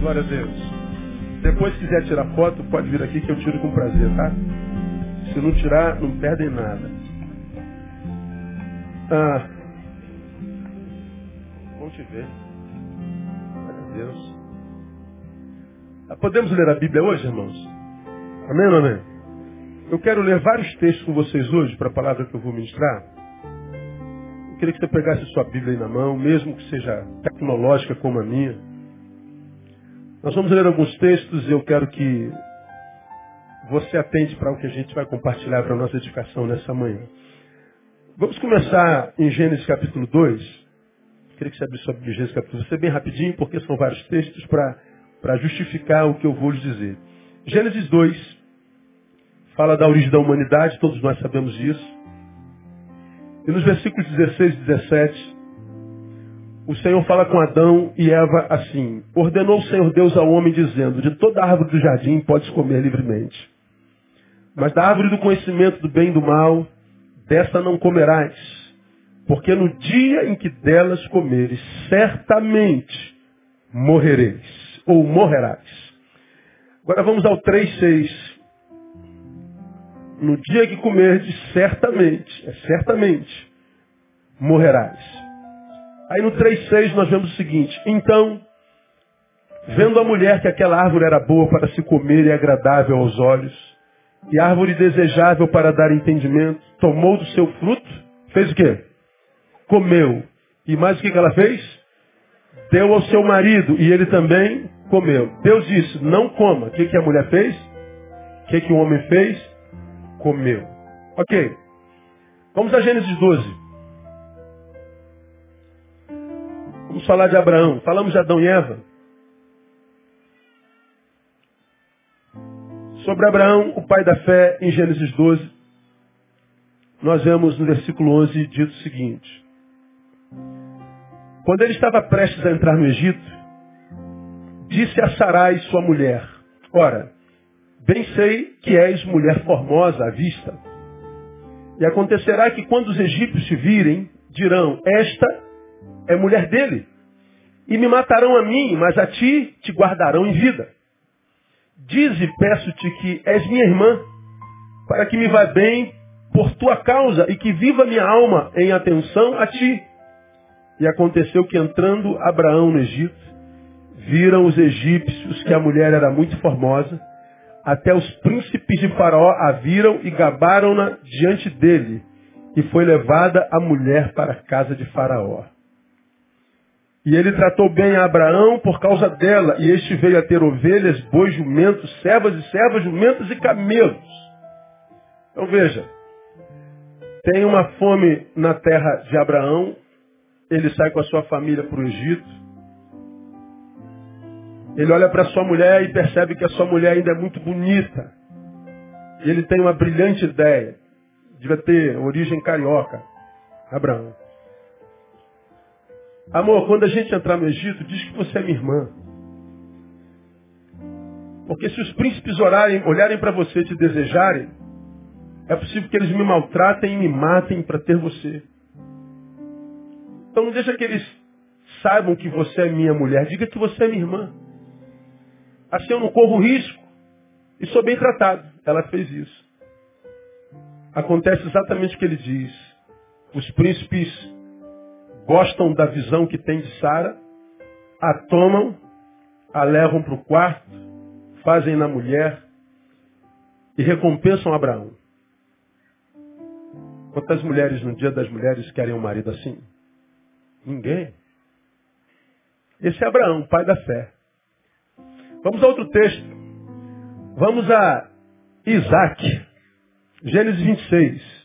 Glória a Deus. Depois, se quiser tirar foto, pode vir aqui que eu tiro com prazer, tá? Se não tirar, não perdem nada. Ah, vamos te ver. Glória a Deus. Ah, podemos ler a Bíblia hoje, irmãos? Amém ou amém? Eu quero ler vários textos com vocês hoje para a palavra que eu vou ministrar. Eu queria que você pegasse sua Bíblia aí na mão, mesmo que seja tecnológica como a minha. Nós vamos ler alguns textos e eu quero que você atende para o que a gente vai compartilhar para a nossa edificação nessa manhã. Vamos começar em Gênesis capítulo 2. Eu queria que você abrisse sobre Gênesis capítulo 2. Vou ser bem rapidinho, porque são vários textos para justificar o que eu vou lhes dizer. Gênesis 2 fala da origem da humanidade, todos nós sabemos disso. E nos versículos 16 e 17, o Senhor fala com Adão e Eva assim: Ordenou o Senhor Deus ao homem, dizendo: De toda árvore do jardim podes comer livremente. Mas da árvore do conhecimento do bem e do mal, dessa não comerás. Porque no dia em que delas comeres, certamente morrereis, ou morrerás. Agora vamos ao 3,6. No dia que comerdes, certamente, é certamente, morrerás. Aí no 3,6 nós vemos o seguinte, então, vendo a mulher que aquela árvore era boa para se comer e agradável aos olhos, e árvore desejável para dar entendimento, tomou do seu fruto, fez o quê? Comeu. E mais o que ela fez? Deu ao seu marido, e ele também comeu. Deus disse, não coma. O que, que a mulher fez? O que, que o homem fez? comeu. Ok. Vamos a Gênesis 12. Vamos falar de Abraão. Falamos de Adão e Eva. Sobre Abraão, o pai da fé, em Gênesis 12, nós vemos no versículo 11 dito o seguinte. Quando ele estava prestes a entrar no Egito, disse a Sarai, sua mulher, ora, Bem sei que és mulher formosa à vista. E acontecerá que quando os egípcios te virem, dirão, esta é mulher dele. E me matarão a mim, mas a ti te guardarão em vida. Dize, peço-te que és minha irmã, para que me vá bem por tua causa e que viva minha alma em atenção a ti. E aconteceu que entrando Abraão no Egito, viram os egípcios que a mulher era muito formosa até os príncipes de Faraó a viram e gabaram-na diante dele. E foi levada a mulher para a casa de Faraó. E ele tratou bem a Abraão por causa dela. E este veio a ter ovelhas, bois, jumentos, servas e servas, jumentos e camelos. Então veja, tem uma fome na terra de Abraão. Ele sai com a sua família para o Egito. Ele olha para sua mulher e percebe que a sua mulher ainda é muito bonita. E ele tem uma brilhante ideia. Devia ter origem carioca. Abraão. Amor, quando a gente entrar no Egito, diz que você é minha irmã. Porque se os príncipes orarem, olharem para você e te desejarem, é possível que eles me maltratem e me matem para ter você. Então não deixa que eles saibam que você é minha mulher. Diga que você é minha irmã. Assim eu não corro risco e sou bem tratado. Ela fez isso. Acontece exatamente o que ele diz. Os príncipes gostam da visão que tem de Sara, a tomam, a levam para o quarto, fazem na mulher e recompensam Abraão. Quantas mulheres no dia das mulheres querem um marido assim? Ninguém. Esse é Abraão, pai da fé. Vamos a outro texto. Vamos a Isaac. Gênesis 26.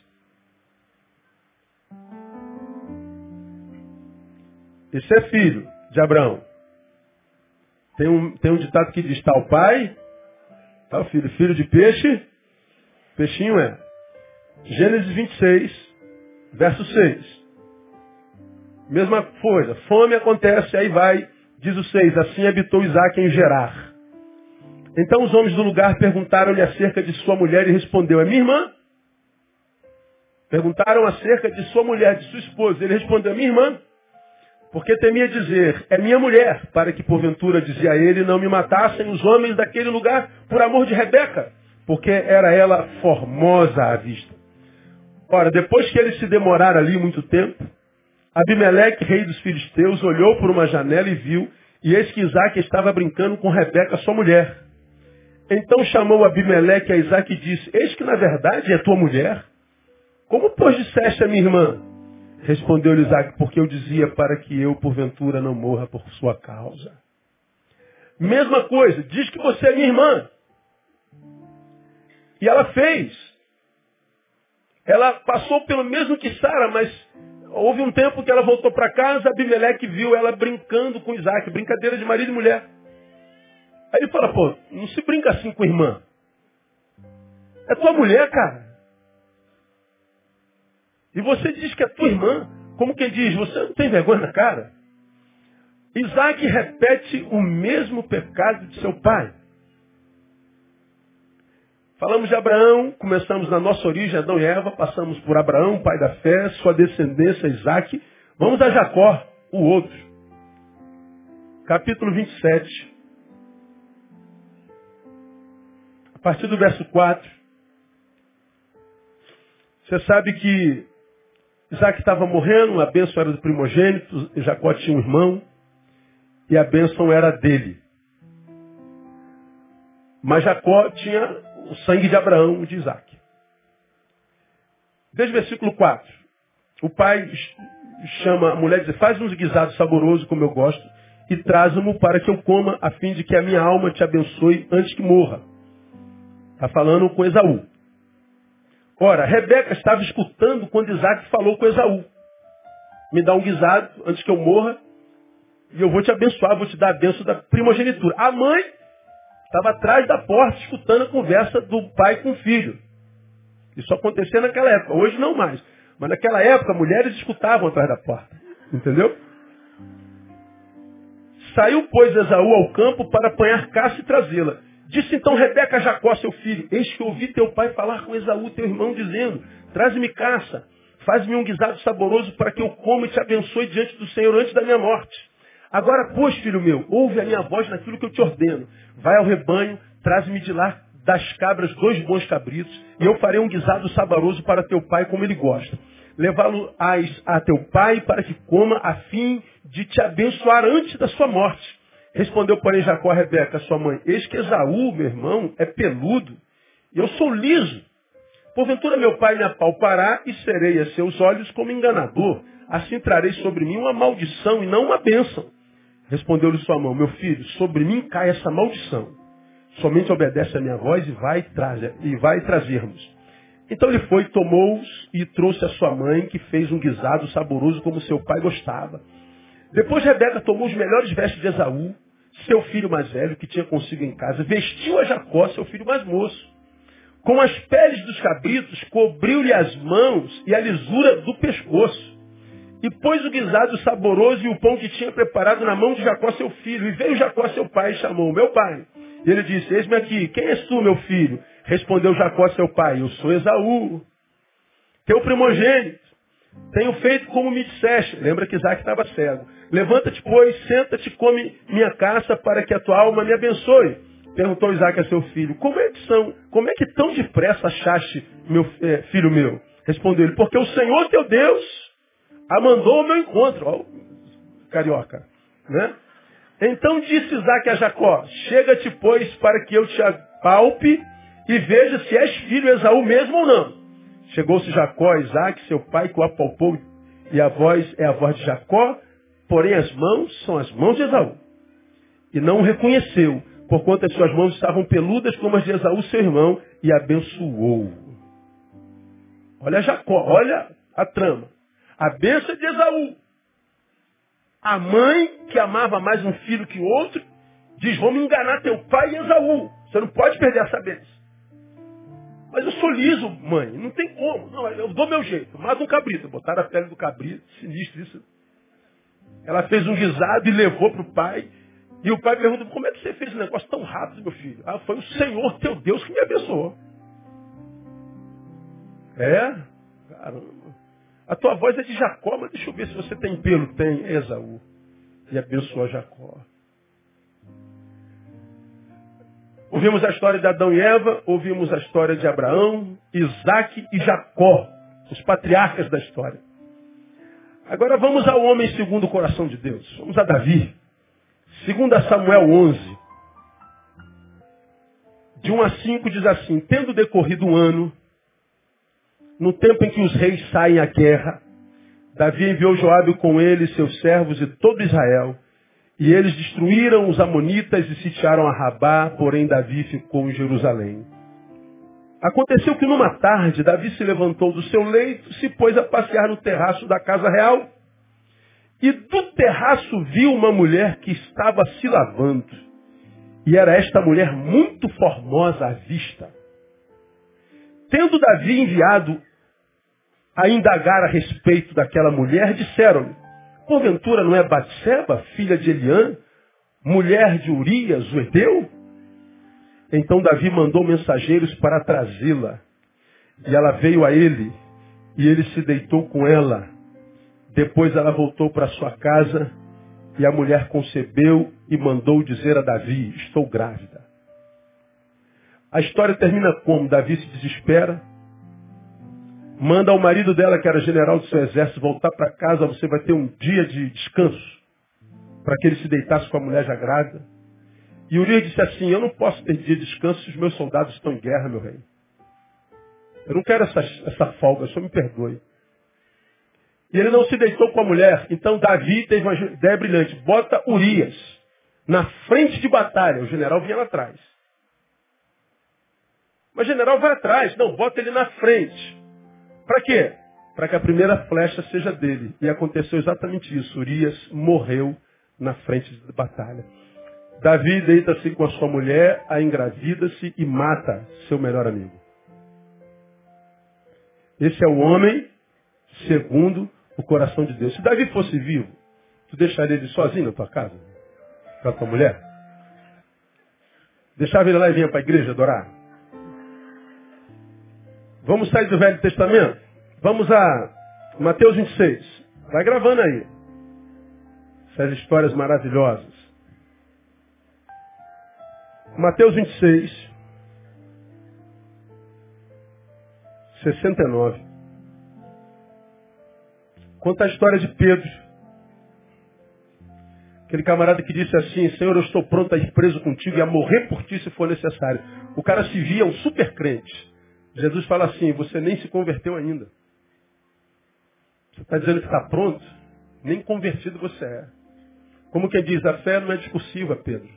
Esse é filho de Abraão. Tem um, tem um ditado que diz, tal pai, tal filho. Filho de peixe, peixinho é. Gênesis 26, verso 6. Mesma coisa, fome acontece, aí vai Diz o 6, assim habitou Isaac em Gerar. Então os homens do lugar perguntaram-lhe acerca de sua mulher e respondeu, é minha irmã? Perguntaram acerca de sua mulher, de sua esposa. Ele respondeu, é minha irmã. Porque temia dizer, é minha mulher, para que porventura, dizia ele, não me matassem os homens daquele lugar por amor de Rebeca, porque era ela formosa à vista. Ora, depois que ele se demorar ali muito tempo, Abimeleque, rei dos filisteus, olhou por uma janela e viu, e eis que Isaac estava brincando com Rebeca, sua mulher. Então chamou Abimeleque a Isaac e disse, eis que na verdade é tua mulher. Como, pois, disseste a minha irmã? Respondeu-lhe Isaac, porque eu dizia para que eu, porventura, não morra por sua causa. Mesma coisa, diz que você é minha irmã. E ela fez. Ela passou pelo mesmo que Sara, mas houve um tempo que ela voltou para casa, Abimeleque viu ela brincando com Isaac, brincadeira de marido e mulher. Aí ele fala, pô, não se brinca assim com irmã. É tua mulher, cara. E você diz que é tua irmã. Como quem diz, você não tem vergonha na cara? Isaac repete o mesmo pecado de seu pai. Falamos de Abraão, começamos na nossa origem, Adão e Eva, passamos por Abraão, pai da fé, sua descendência, Isaac. Vamos a Jacó, o outro. Capítulo 27. A partir do verso 4. Você sabe que Isaac estava morrendo, a bênção era do primogênito, Jacó tinha um irmão, e a bênção era dele. Mas Jacó tinha o sangue de Abraão e de Isaac. Veja o versículo 4. O pai chama a mulher e diz, faz uns guisados saborosos como eu gosto, e traz-mo para que eu coma, a fim de que a minha alma te abençoe antes que morra. Está falando com Esaú. Ora, Rebeca estava escutando quando Isaac falou com Esaú. Me dá um guisado antes que eu morra e eu vou te abençoar, vou te dar a benção da primogenitura. A mãe estava atrás da porta escutando a conversa do pai com o filho. Isso acontecia naquela época, hoje não mais. Mas naquela época, mulheres escutavam atrás da porta. Entendeu? Saiu, pois, Esaú ao campo para apanhar caça e trazê-la. Disse então Rebeca a Jacó, seu filho, eis que ouvi teu pai falar com Esaú, teu irmão, dizendo, traze-me caça, faz-me um guisado saboroso para que eu coma e te abençoe diante do Senhor antes da minha morte. Agora, pois, filho meu, ouve a minha voz naquilo que eu te ordeno. Vai ao rebanho, traz-me de lá das cabras dois bons cabritos, e eu farei um guisado saboroso para teu pai como ele gosta. Levá-lo a teu pai para que coma, a fim de te abençoar antes da sua morte. Respondeu, porém, Jacó a Rebeca, sua mãe, eis que Esaú, meu irmão, é peludo, e eu sou liso. Porventura meu pai me apalpará e serei a seus olhos como enganador. Assim trarei sobre mim uma maldição e não uma bênção. Respondeu-lhe sua mão, meu filho, sobre mim cai essa maldição. Somente obedece a minha voz e vai, trazer, e vai trazermos. Então ele foi, tomou-os e trouxe a sua mãe, que fez um guisado saboroso como seu pai gostava. Depois Rebeca tomou os melhores vestes de Esaú, seu filho mais velho, que tinha consigo em casa, vestiu a Jacó, seu filho mais moço. Com as peles dos cabritos, cobriu-lhe as mãos e a lisura do pescoço. E pôs o guisado saboroso e o pão que tinha preparado na mão de Jacó, seu filho. E veio Jacó, seu pai, e chamou, meu pai. E ele disse, eis-me aqui, quem és tu, meu filho? Respondeu Jacó, seu pai, eu sou Esaú, teu primogênito. Tenho feito como me disseste. Lembra que Isaac estava cego. Levanta-te, pois, senta-te, come minha caça para que a tua alma me abençoe. Perguntou Isaac a seu filho, como é que são, como é que tão depressa achaste, meu é, filho meu? Respondeu ele, porque o Senhor teu Deus a mandou ao meu encontro. Ó, carioca, né? Então disse Isaac a Jacó, chega-te, pois, para que eu te apalpe e veja se és filho Esaú mesmo ou não. Chegou-se Jacó a Isaac, seu pai, que o apalpou, e a voz é a voz de Jacó, porém as mãos são as mãos de Esaú. E não o reconheceu, porquanto as suas mãos estavam peludas como as de Esaú, seu irmão, e abençoou. Olha Jacó, olha a trama. A bênção de Esaú. A mãe, que amava mais um filho que outro, diz, vamos enganar teu pai e Esaú. Você não pode perder essa bênção. Mas eu sou liso, mãe. Não tem como. Não, eu dou meu jeito. Mata um cabrito. Botaram a pele do cabrito. Sinistro isso. Ela fez um guisado e levou para o pai. E o pai pergunta, como é que você fez esse negócio tão rápido, meu filho? Ah, foi o Senhor teu Deus que me abençoou. É? Caramba. A tua voz é de Jacó, mas deixa eu ver se você tem pelo. Tem, é Esaú. e abençoou Jacó. Ouvimos a história de Adão e Eva, ouvimos a história de Abraão, Isaac e Jacó, os patriarcas da história. Agora vamos ao homem segundo o coração de Deus. Vamos a Davi. Segundo Samuel 11. De 1 a 5 diz assim, tendo decorrido um ano, no tempo em que os reis saem à guerra, Davi enviou Joabe com ele, seus servos e todo Israel, e eles destruíram os amonitas e sitiaram a Rabá, porém Davi ficou em Jerusalém. Aconteceu que numa tarde, Davi se levantou do seu leito, se pôs a passear no terraço da casa real, e do terraço viu uma mulher que estava se lavando. E era esta mulher muito formosa à vista. Tendo Davi enviado a indagar a respeito daquela mulher, disseram-lhe, porventura não é Batseba, filha de Eliã, mulher de Urias, o Edeu? Então Davi mandou mensageiros para trazê-la. E ela veio a ele, e ele se deitou com ela. Depois ela voltou para sua casa, e a mulher concebeu e mandou dizer a Davi, estou grávida. A história termina como? Davi se desespera, manda o marido dela, que era general do seu exército, voltar para casa, você vai ter um dia de descanso, para que ele se deitasse com a mulher já grávida. E Urias disse assim, eu não posso ter dia de descanso se os meus soldados estão em guerra, meu rei. Eu não quero essa, essa folga, só me perdoe. E ele não se deitou com a mulher. Então Davi teve uma ideia brilhante. Bota Urias na frente de batalha. O general vinha lá atrás. Mas o general vai atrás. Não, bota ele na frente. Para quê? Para que a primeira flecha seja dele. E aconteceu exatamente isso. Urias morreu na frente de batalha. Davi deita-se com a sua mulher, a engravida-se e mata seu melhor amigo. Esse é o homem segundo o coração de Deus. Se Davi fosse vivo, tu deixaria ele sozinho na tua casa? Com a tua mulher? Deixava ele lá e vinha para a igreja adorar? Vamos sair do Velho Testamento? Vamos a Mateus 26. Vai gravando aí. Essas histórias maravilhosas. Mateus 26. 69. Conta a história de Pedro. Aquele camarada que disse assim, Senhor, eu estou pronto a ir preso contigo e a morrer por ti se for necessário. O cara se via um super crente. Jesus fala assim, você nem se converteu ainda. Você está dizendo que está pronto? Nem convertido você é. Como quem diz, a fé não é discursiva, Pedro.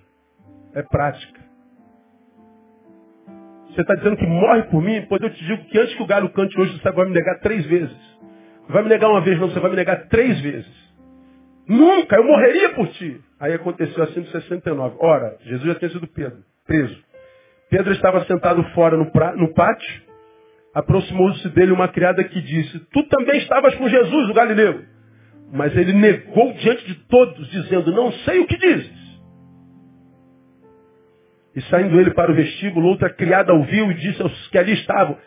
É prática. Você está dizendo que morre por mim? Pois eu te digo que antes que o galo cante hoje, você vai me negar três vezes. Não vai me negar uma vez, não, você vai me negar três vezes. Nunca, eu morreria por ti. Aí aconteceu assim no 69. Ora, Jesus já tinha sido Pedro, preso. Pedro estava sentado fora no, pra, no pátio, aproximou-se dele uma criada que disse, tu também estavas com Jesus, o Galileu. Mas ele negou diante de todos, dizendo, não sei o que dizes. E saindo ele para o vestíbulo, outra criada ouviu e disse aos que ali estavam,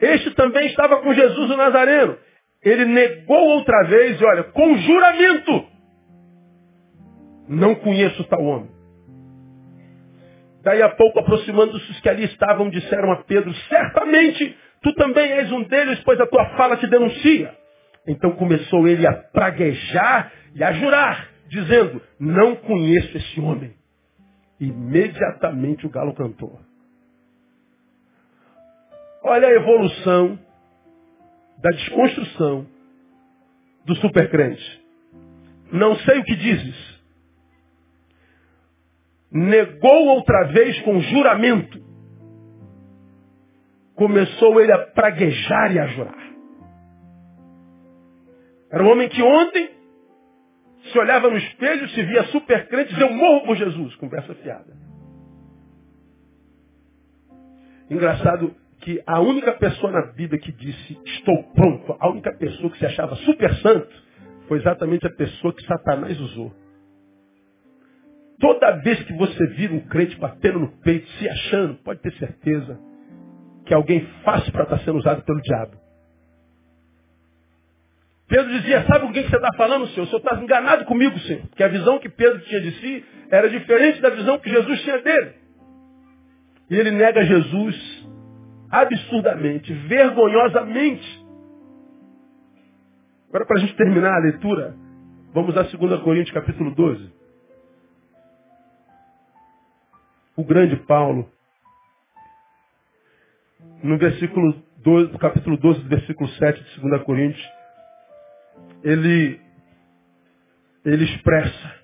este também estava com Jesus o Nazareno. Ele negou outra vez, e olha, com juramento, não conheço tal homem. Daí a pouco, aproximando-se os que ali estavam, disseram a Pedro, certamente Tu também és um deles, pois a tua fala te denuncia. Então começou ele a praguejar e a jurar, dizendo, não conheço esse homem. Imediatamente o galo cantou. Olha a evolução da desconstrução do supercrente. Não sei o que dizes. Negou outra vez com juramento começou ele a praguejar e a jurar. Era um homem que ontem se olhava no espelho, se via super crente dizia, eu morro por Jesus. Conversa fiada. Engraçado que a única pessoa na Bíblia que disse, estou pronto, a única pessoa que se achava super santo, foi exatamente a pessoa que Satanás usou. Toda vez que você vira um crente batendo no peito, se achando, pode ter certeza, que alguém fácil para estar sendo usado pelo diabo. Pedro dizia, sabe com quem você está falando, Senhor? O Senhor está enganado comigo, Senhor. Porque a visão que Pedro tinha de si era diferente da visão que Jesus tinha dele. E ele nega Jesus absurdamente, vergonhosamente. Agora, para a gente terminar a leitura, vamos a 2 Coríntios capítulo 12. O grande Paulo, no versículo 12, capítulo 12, versículo 7 de 2 Coríntios, ele, ele expressa,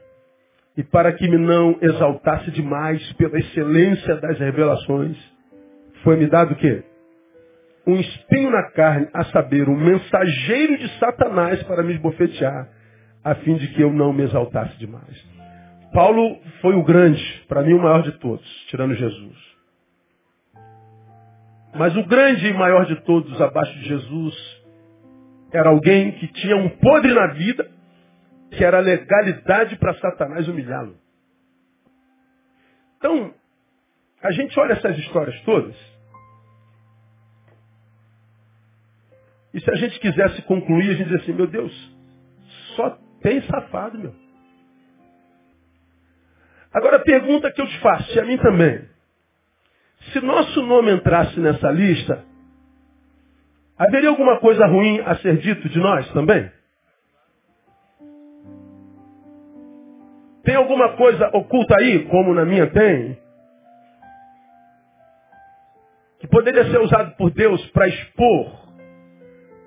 e para que me não exaltasse demais pela excelência das revelações, foi-me dado o quê? Um espinho na carne, a saber, um mensageiro de Satanás para me esbofetear, a fim de que eu não me exaltasse demais. Paulo foi o grande, para mim o maior de todos, tirando Jesus. Mas o grande e maior de todos, abaixo de Jesus, era alguém que tinha um podre na vida, que era legalidade para Satanás humilhá-lo. Então, a gente olha essas histórias todas, e se a gente quisesse concluir, a gente diz assim, meu Deus, só tem safado, meu. Agora a pergunta que eu te faço, e a mim também. Se nosso nome entrasse nessa lista, haveria alguma coisa ruim a ser dito de nós também? Tem alguma coisa oculta aí, como na minha tem, que poderia ser usado por Deus para expor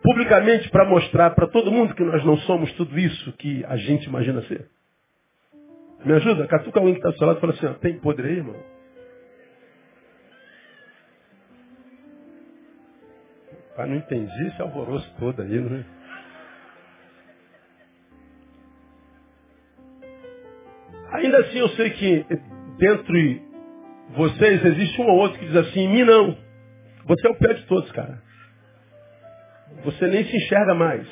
publicamente, para mostrar para todo mundo que nós não somos tudo isso que a gente imagina ser? Me ajuda? Catuca alguém que está do seu lado e fala assim, ó, tem podre aí, irmão? Pai, não entendi esse alvoroço todo aí, não é? Ainda assim eu sei que dentro de vocês existe um ou outro que diz assim, em mim não. Você é o pior de todos, cara. Você nem se enxerga mais.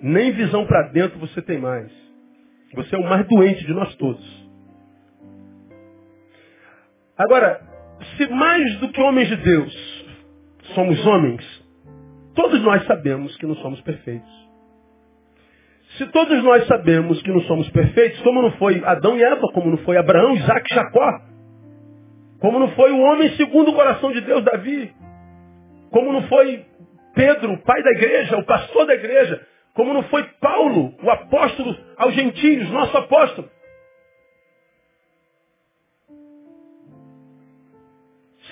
Nem visão para dentro você tem mais. Você é o mais doente de nós todos. Agora, se mais do que homens de Deus somos homens, todos nós sabemos que não somos perfeitos. Se todos nós sabemos que não somos perfeitos, como não foi Adão e Eva, como não foi Abraão, Isaac e Jacó, como não foi o homem segundo o coração de Deus, Davi, como não foi Pedro, o pai da igreja, o pastor da igreja, como não foi Paulo, o apóstolo aos gentios, nosso apóstolo.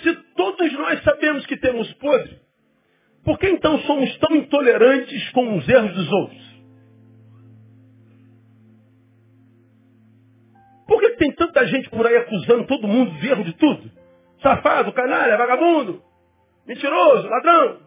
Se todos nós sabemos que temos podre, por que então somos tão intolerantes com os erros dos outros? Por que tem tanta gente por aí acusando todo mundo de erro de tudo? Safado, canalha, vagabundo, mentiroso, ladrão.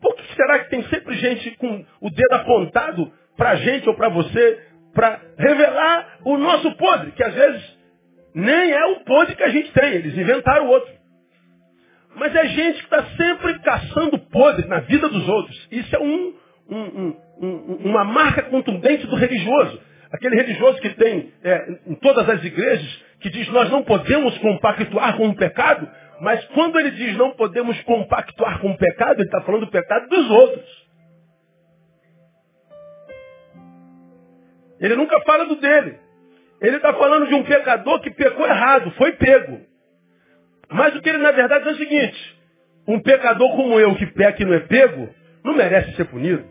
Por que será que tem sempre gente com o dedo apontado para a gente ou para você para revelar o nosso podre, que às vezes nem é o podre que a gente tem, eles inventaram outro. Mas é gente que está sempre caçando podre na vida dos outros. Isso é um, um, um, uma marca contundente do religioso. Aquele religioso que tem é, em todas as igrejas, que diz nós não podemos compactuar com o pecado, mas quando ele diz não podemos compactuar com o pecado, ele está falando do pecado dos outros. Ele nunca fala do dele. Ele está falando de um pecador que pecou errado, foi pego. Mas o que ele na verdade é o seguinte: um pecador como eu que peca e não é pego, não merece ser punido.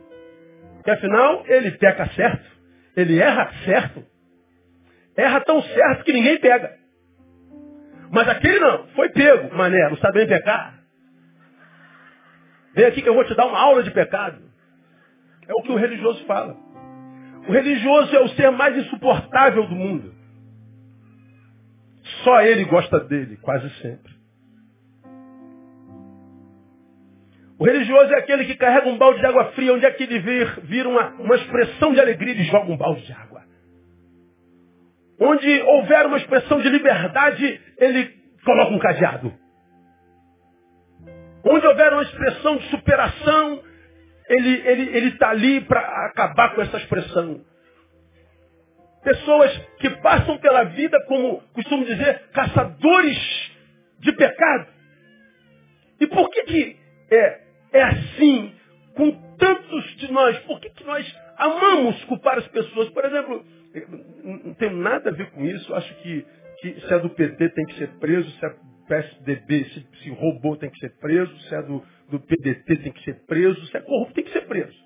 Porque afinal, ele peca certo. Ele erra certo. Erra tão certo que ninguém pega. Mas aquele não, foi pego, mané, não sabe bem pecar. Vem aqui que eu vou te dar uma aula de pecado. É o que o religioso fala. O religioso é o ser mais insuportável do mundo. Só ele gosta dele, quase sempre. O religioso é aquele que carrega um balde de água fria, onde é que ele vir, vira uma, uma expressão de alegria, ele joga um balde de água. Onde houver uma expressão de liberdade, ele coloca um cadeado. Onde houver uma expressão de superação, ele está ele, ele tá ali para acabar com essa expressão. Pessoas que passam pela vida como, costumo dizer, caçadores de pecado. E por que, que é, é assim com tantos de nós? Por que, que nós amamos culpar as pessoas? Por exemplo, não tem nada a ver com isso. Acho que, que se é do PT tem que ser preso, se é PSDB, se, se roubou tem que ser preso, se é do, do PDT tem que ser preso, se é corrupto tem que ser preso.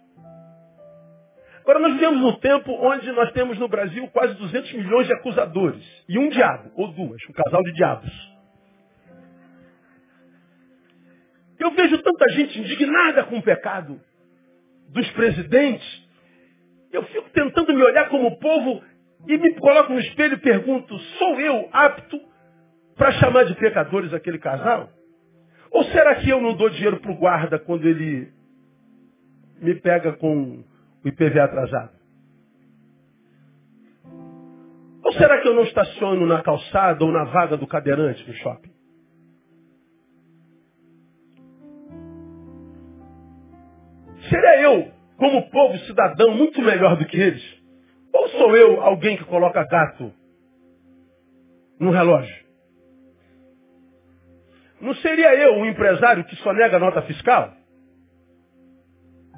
Agora, nós vivemos num tempo onde nós temos no Brasil quase 200 milhões de acusadores. E um diabo, ou duas, um casal de diabos. Eu vejo tanta gente indignada com o pecado dos presidentes. Eu fico tentando me olhar como povo e me coloco no espelho e pergunto: sou eu apto para chamar de pecadores aquele casal? Ou será que eu não dou dinheiro para o guarda quando ele me pega com o IPV atrasado? Ou será que eu não estaciono na calçada ou na vaga do cadeirante no shopping? Seria eu, como povo cidadão, muito melhor do que eles? Ou sou eu alguém que coloca gato no relógio? Não seria eu um empresário que só nega nota fiscal?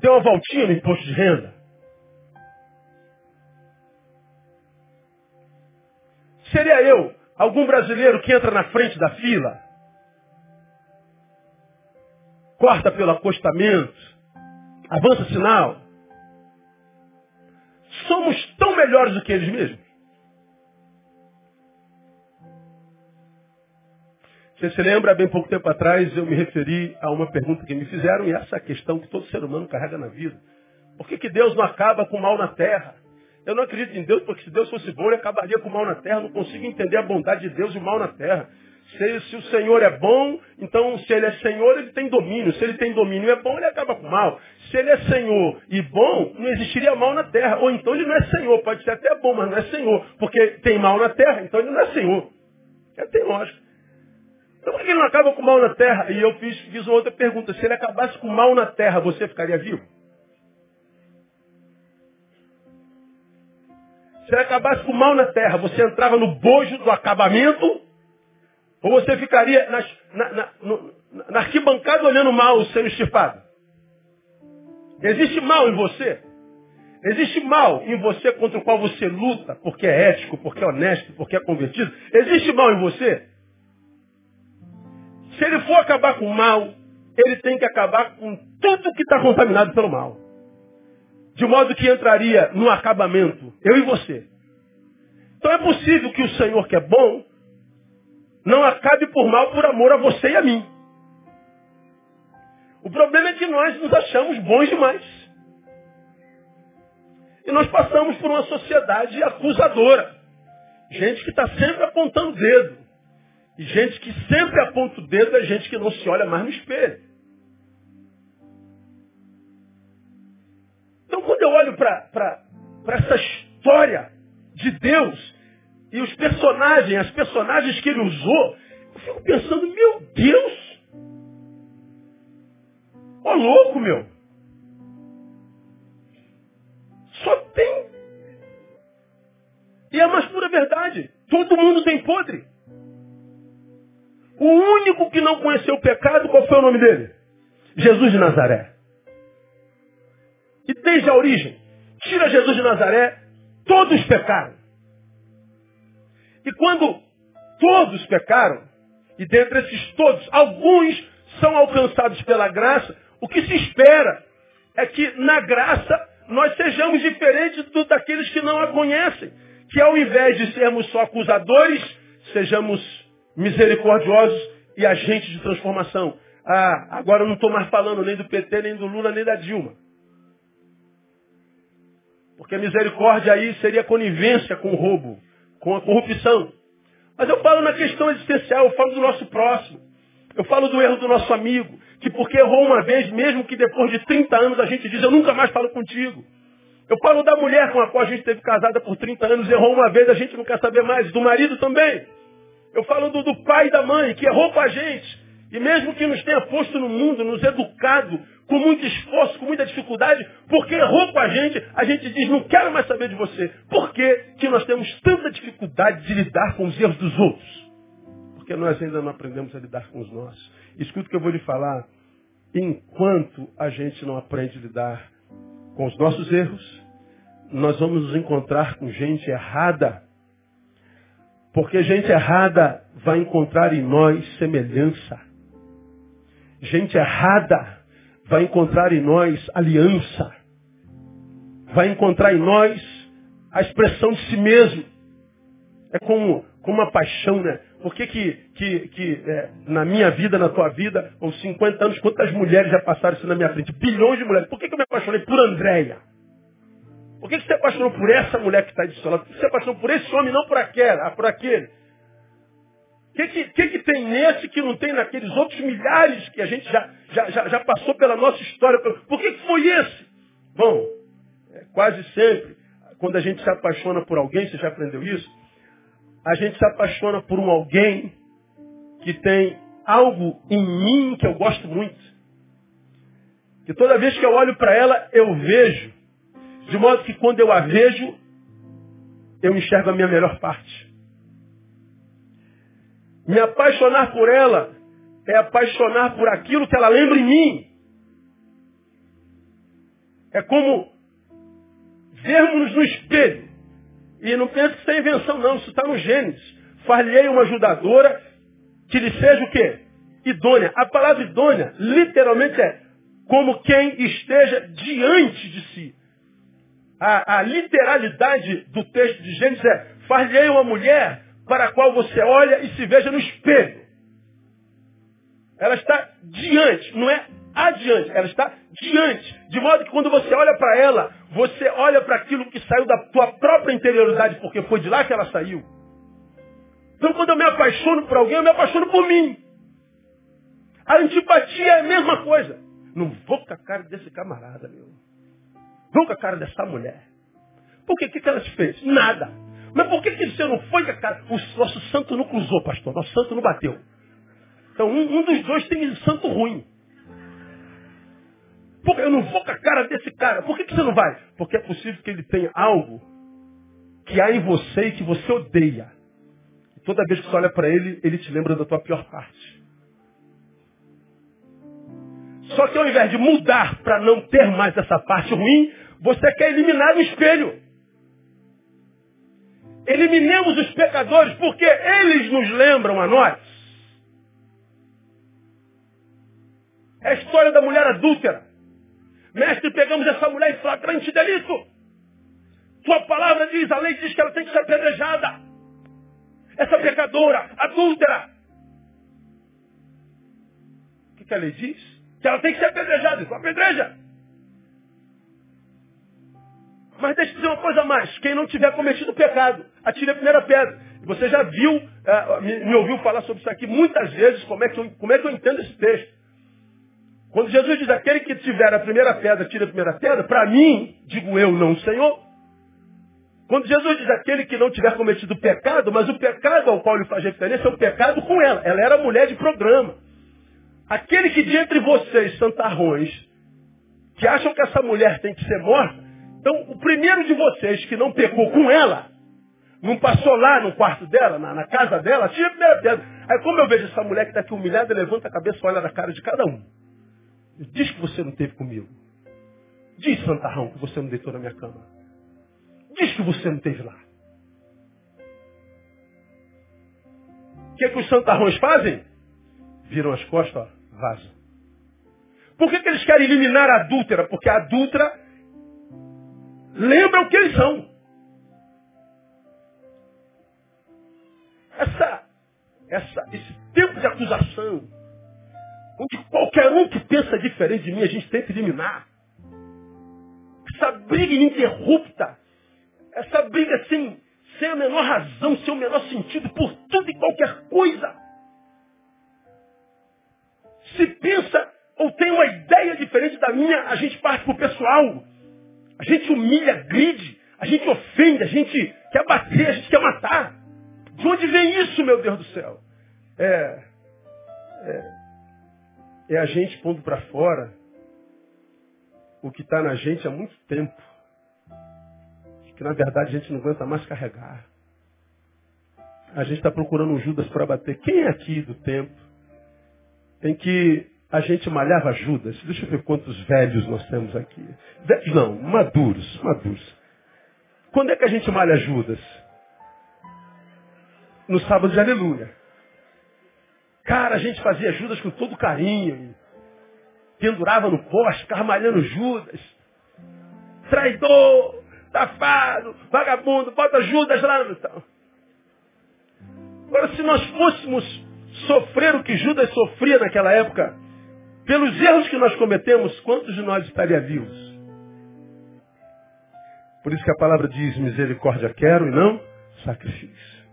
Deu uma voltinha no imposto de renda? Seria eu algum brasileiro que entra na frente da fila? Corta pelo acostamento? Avança sinal? Somos tão melhores do que eles mesmos? Você se lembra, bem pouco tempo atrás, eu me referi a uma pergunta que me fizeram, e essa é a questão que todo ser humano carrega na vida. Por que, que Deus não acaba com o mal na terra? Eu não acredito em Deus, porque se Deus fosse bom, ele acabaria com o mal na terra. Eu não consigo entender a bondade de Deus e o mal na terra. Se, se, o Senhor é bom, então se ele é Senhor, ele tem domínio. Se ele tem domínio e é bom, ele acaba com o mal. Se ele é Senhor e bom, não existiria mal na terra. Ou então ele não é Senhor. Pode ser até bom, mas não é Senhor. Porque tem mal na terra, então ele não é Senhor. É tem lógica. Então ele não acaba com o mal na terra? E eu fiz, fiz uma outra pergunta. Se ele acabasse com o mal na terra, você ficaria vivo? Se ele acabasse com o mal na terra, você entrava no bojo do acabamento? Ou você ficaria nas, na, na, no, na arquibancada olhando mal sendo extirpado? Existe mal em você? Existe mal em você contra o qual você luta porque é ético, porque é honesto, porque é convertido? Existe mal em você? Se ele for acabar com o mal, ele tem que acabar com tudo que está contaminado pelo mal. De modo que entraria no acabamento, eu e você. Então é possível que o Senhor, que é bom, não acabe por mal por amor a você e a mim. O problema é que nós nos achamos bons demais. E nós passamos por uma sociedade acusadora. Gente que está sempre apontando o dedo. Gente que sempre aponta o dedo é gente que não se olha mais no espelho. Então quando eu olho para essa história de Deus e os personagens, as personagens que ele usou, eu fico pensando, meu Deus! Ó louco, meu! Só tem. E é a mais pura verdade. Todo mundo tem podre. O único que não conheceu o pecado, qual foi o nome dele? Jesus de Nazaré. E desde a origem, tira Jesus de Nazaré, todos pecaram. E quando todos pecaram, e dentre esses todos, alguns são alcançados pela graça, o que se espera é que na graça nós sejamos diferentes do, daqueles que não a conhecem. Que ao invés de sermos só acusadores, sejamos misericordiosos e agentes de transformação. Ah, agora eu não estou mais falando nem do PT, nem do Lula, nem da Dilma. Porque a misericórdia aí seria conivência com o roubo, com a corrupção. Mas eu falo na questão existencial, eu falo do nosso próximo. Eu falo do erro do nosso amigo, que porque errou uma vez, mesmo que depois de 30 anos a gente diz, eu nunca mais falo contigo. Eu falo da mulher com a qual a gente esteve casada por 30 anos, errou uma vez, a gente não quer saber mais. Do marido também. Eu falo do, do pai e da mãe, que errou com a gente. E mesmo que nos tenha posto no mundo, nos educado, com muito esforço, com muita dificuldade, porque errou com a gente, a gente diz, não quero mais saber de você. Por que, que nós temos tanta dificuldade de lidar com os erros dos outros? porque nós ainda não aprendemos a lidar com os nossos. Escuta o que eu vou lhe falar. Enquanto a gente não aprende a lidar com os nossos erros, nós vamos nos encontrar com gente errada. Porque gente errada vai encontrar em nós semelhança. Gente errada vai encontrar em nós aliança. Vai encontrar em nós a expressão de si mesmo. É como, como uma paixão, né? Por que, que, que, que é, na minha vida, na tua vida, aos 50 anos, quantas mulheres já passaram isso na minha frente? Bilhões de mulheres. Por que, que eu me apaixonei por Andréia? Por que, você apaixonou por essa mulher que está de seu lado? Por que você apaixonou por esse homem, não por aquela, por aquele? O que, que, que, que, tem nesse que não tem naqueles outros milhares que a gente já, já, já, já passou pela nossa história? Por que, que foi esse? Bom, é, quase sempre, quando a gente se apaixona por alguém, você já aprendeu isso? a gente se apaixona por um alguém que tem algo em mim que eu gosto muito. Que toda vez que eu olho para ela, eu vejo. De modo que quando eu a vejo, eu enxergo a minha melhor parte. Me apaixonar por ela é apaixonar por aquilo que ela lembra em mim. É como vermos no espelho e não pense que isso é invenção, não. Isso está no Gênesis. Falhei uma ajudadora que lhe seja o quê? Idônea. A palavra idônea, literalmente, é como quem esteja diante de si. A, a literalidade do texto de Gênesis é falhei uma mulher para a qual você olha e se veja no espelho. Ela está diante, não é adiante, ela está diante. De modo que quando você olha para ela, você olha para aquilo que saiu da tua própria interioridade, porque foi de lá que ela saiu. Então quando eu me apaixono por alguém, eu me apaixono por mim. A antipatia é a mesma coisa. Não vou com a cara desse camarada, meu. Vou com a cara dessa mulher. Por quê? O que, ela te fez? Nada. Mas por que, que você não foi com a cara? O nosso santo não cruzou, pastor. Nosso santo não bateu. Então um, um dos dois tem santo ruim. Porque eu não vou com a cara desse cara. Por que, que você não vai? Porque é possível que ele tenha algo que há em você e que você odeia. Toda vez que você olha para ele, ele te lembra da tua pior parte. Só que ao invés de mudar para não ter mais essa parte ruim, você quer eliminar o espelho. Eliminemos os pecadores porque eles nos lembram a nós. É a história da mulher adúltera. Mestre, pegamos essa mulher em flagrante delito. Tua palavra diz, a lei diz que ela tem que ser apedrejada. Essa pecadora, adúltera. O que, que a lei diz? Que ela tem que ser apedrejada. Então apedreja. Mas deixa eu dizer uma coisa mais. Quem não tiver cometido pecado, atire a primeira pedra. Você já viu, me, me, ouviu falar sobre isso aqui muitas vezes, como é que eu, como é que eu entendo esse texto. Quando Jesus diz, aquele que tiver a primeira pedra, tira a primeira pedra, para mim, digo eu, não Senhor. Quando Jesus diz, aquele que não tiver cometido pecado, mas o pecado ao qual ele faz referência é o pecado com ela. Ela era mulher de programa. Aquele que de entre vocês, santarrões, que acham que essa mulher tem que ser morta, então o primeiro de vocês que não pecou com ela, não passou lá no quarto dela, na, na casa dela, tira a primeira pedra. Aí como eu vejo essa mulher que está aqui humilhada, levanta a cabeça e olha na cara de cada um. Diz que você não teve comigo. Diz, Santarrão, que você não deitou na minha cama. Diz que você não teve lá. O que, é que os santarrões fazem? Viram as costas, ó, vazam. Por que, que eles querem eliminar a adúltera? Porque a adúltera lembra o que eles são. Essa, essa, esse tempo de acusação, onde qualquer um que pensa diferente de mim, a gente tem que eliminar. Essa briga ininterrupta, essa briga sem, sem a menor razão, sem o menor sentido, por tudo e qualquer coisa. Se pensa ou tem uma ideia diferente da minha, a gente parte para o pessoal. A gente humilha, gride, a gente ofende, a gente quer bater, a gente quer matar. De onde vem isso, meu Deus do céu? É, é é a gente pondo para fora o que está na gente há muito tempo. Que na verdade a gente não aguenta mais carregar. a gente está procurando um Judas para bater. Quem é aqui do tempo em que a gente malhava Judas? Deixa eu ver quantos velhos nós temos aqui. Velhos não, maduros, maduros. Quando é que a gente malha Judas? No sábado de aleluia. Cara, a gente fazia Judas com todo carinho. Pendurava no poste, ficava malhando Judas. Traidor, safado, vagabundo, bota Judas lá no... Agora, se nós fôssemos sofrer o que Judas sofria naquela época, pelos erros que nós cometemos, quantos de nós estaria vivos? Por isso que a palavra diz, misericórdia quero e não sacrifício.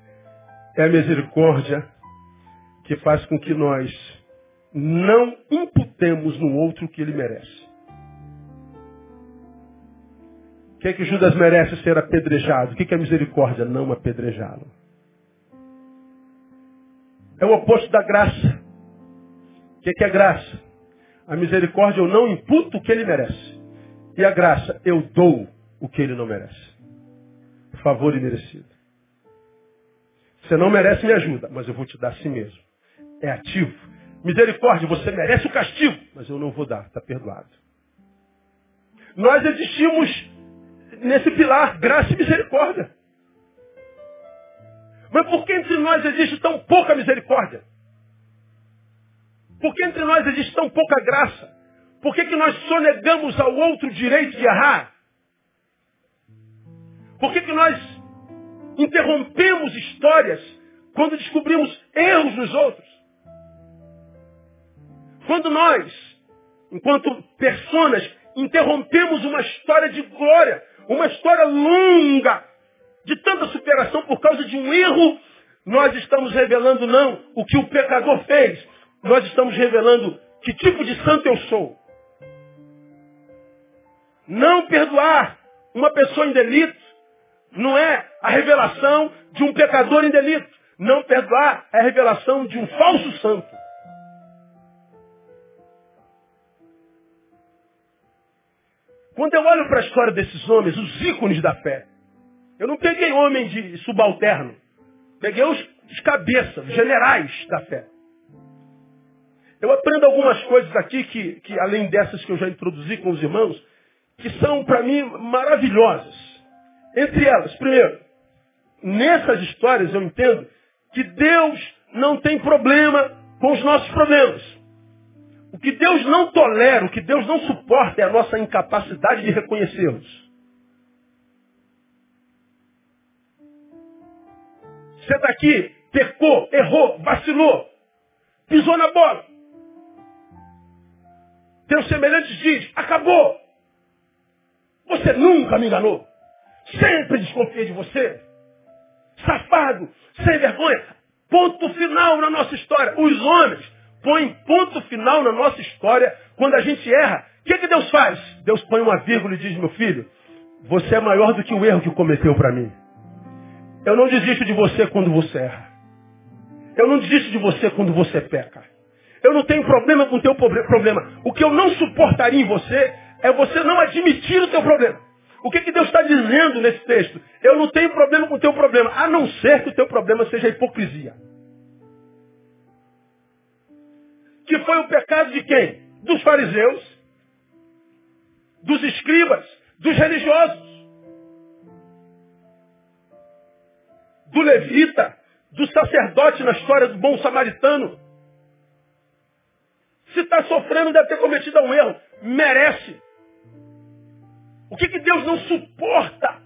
É a misericórdia que faz com que nós não imputemos no outro o que ele merece. O que é que Judas merece ser apedrejado? O que é misericórdia? Não apedrejá-lo. É o oposto da graça. O que é graça? A misericórdia eu não imputo o que ele merece. E a graça, eu dou o que ele não merece. Favor imerecido. Você não merece minha ajuda, mas eu vou te dar a si mesmo. É ativo. Misericórdia, você merece o castigo, mas eu não vou dar, está perdoado. Nós existimos nesse pilar, graça e misericórdia. Mas por que entre nós existe tão pouca misericórdia? Por que entre nós existe tão pouca graça? Por que, que nós sonegamos ao outro direito de errar? Por que, que nós interrompemos histórias quando descobrimos erros nos outros? Quando nós, enquanto personas, interrompemos uma história de glória, uma história longa, de tanta superação por causa de um erro, nós estamos revelando não o que o pecador fez, nós estamos revelando que tipo de santo eu sou. Não perdoar uma pessoa em delito não é a revelação de um pecador em delito. Não perdoar é a revelação de um falso santo. Quando eu olho para a história desses homens, os ícones da fé, eu não peguei homem de subalterno. Peguei os, os cabeças, os generais da fé. Eu aprendo algumas coisas aqui que, que, além dessas que eu já introduzi com os irmãos, que são para mim maravilhosas. Entre elas, primeiro, nessas histórias eu entendo que Deus não tem problema com os nossos problemas. O que Deus não tolera, o que Deus não suporta é a nossa incapacidade de reconhecê-los. Você está aqui, pecou, errou, vacilou, pisou na bola. Teus semelhantes diz, acabou. Você nunca me enganou. Sempre desconfiei de você. Safado, sem vergonha. Ponto final na nossa história. Os homens põem ponto final na nossa história quando a gente erra. O que, que Deus faz? Deus põe uma vírgula e diz, meu filho, você é maior do que o erro que cometeu para mim. Eu não desisto de você quando você erra. Eu não desisto de você quando você peca. Eu não tenho problema com o teu problema. O que eu não suportaria em você é você não admitir o teu problema. O que, que Deus está dizendo nesse texto? Eu não tenho problema com o teu problema, a não ser que o teu problema seja a hipocrisia. Que foi o pecado de quem? Dos fariseus, dos escribas, dos religiosos, do levita, do sacerdote na história do bom samaritano. Se está sofrendo, deve ter cometido um erro. Merece. O que, que Deus não suporta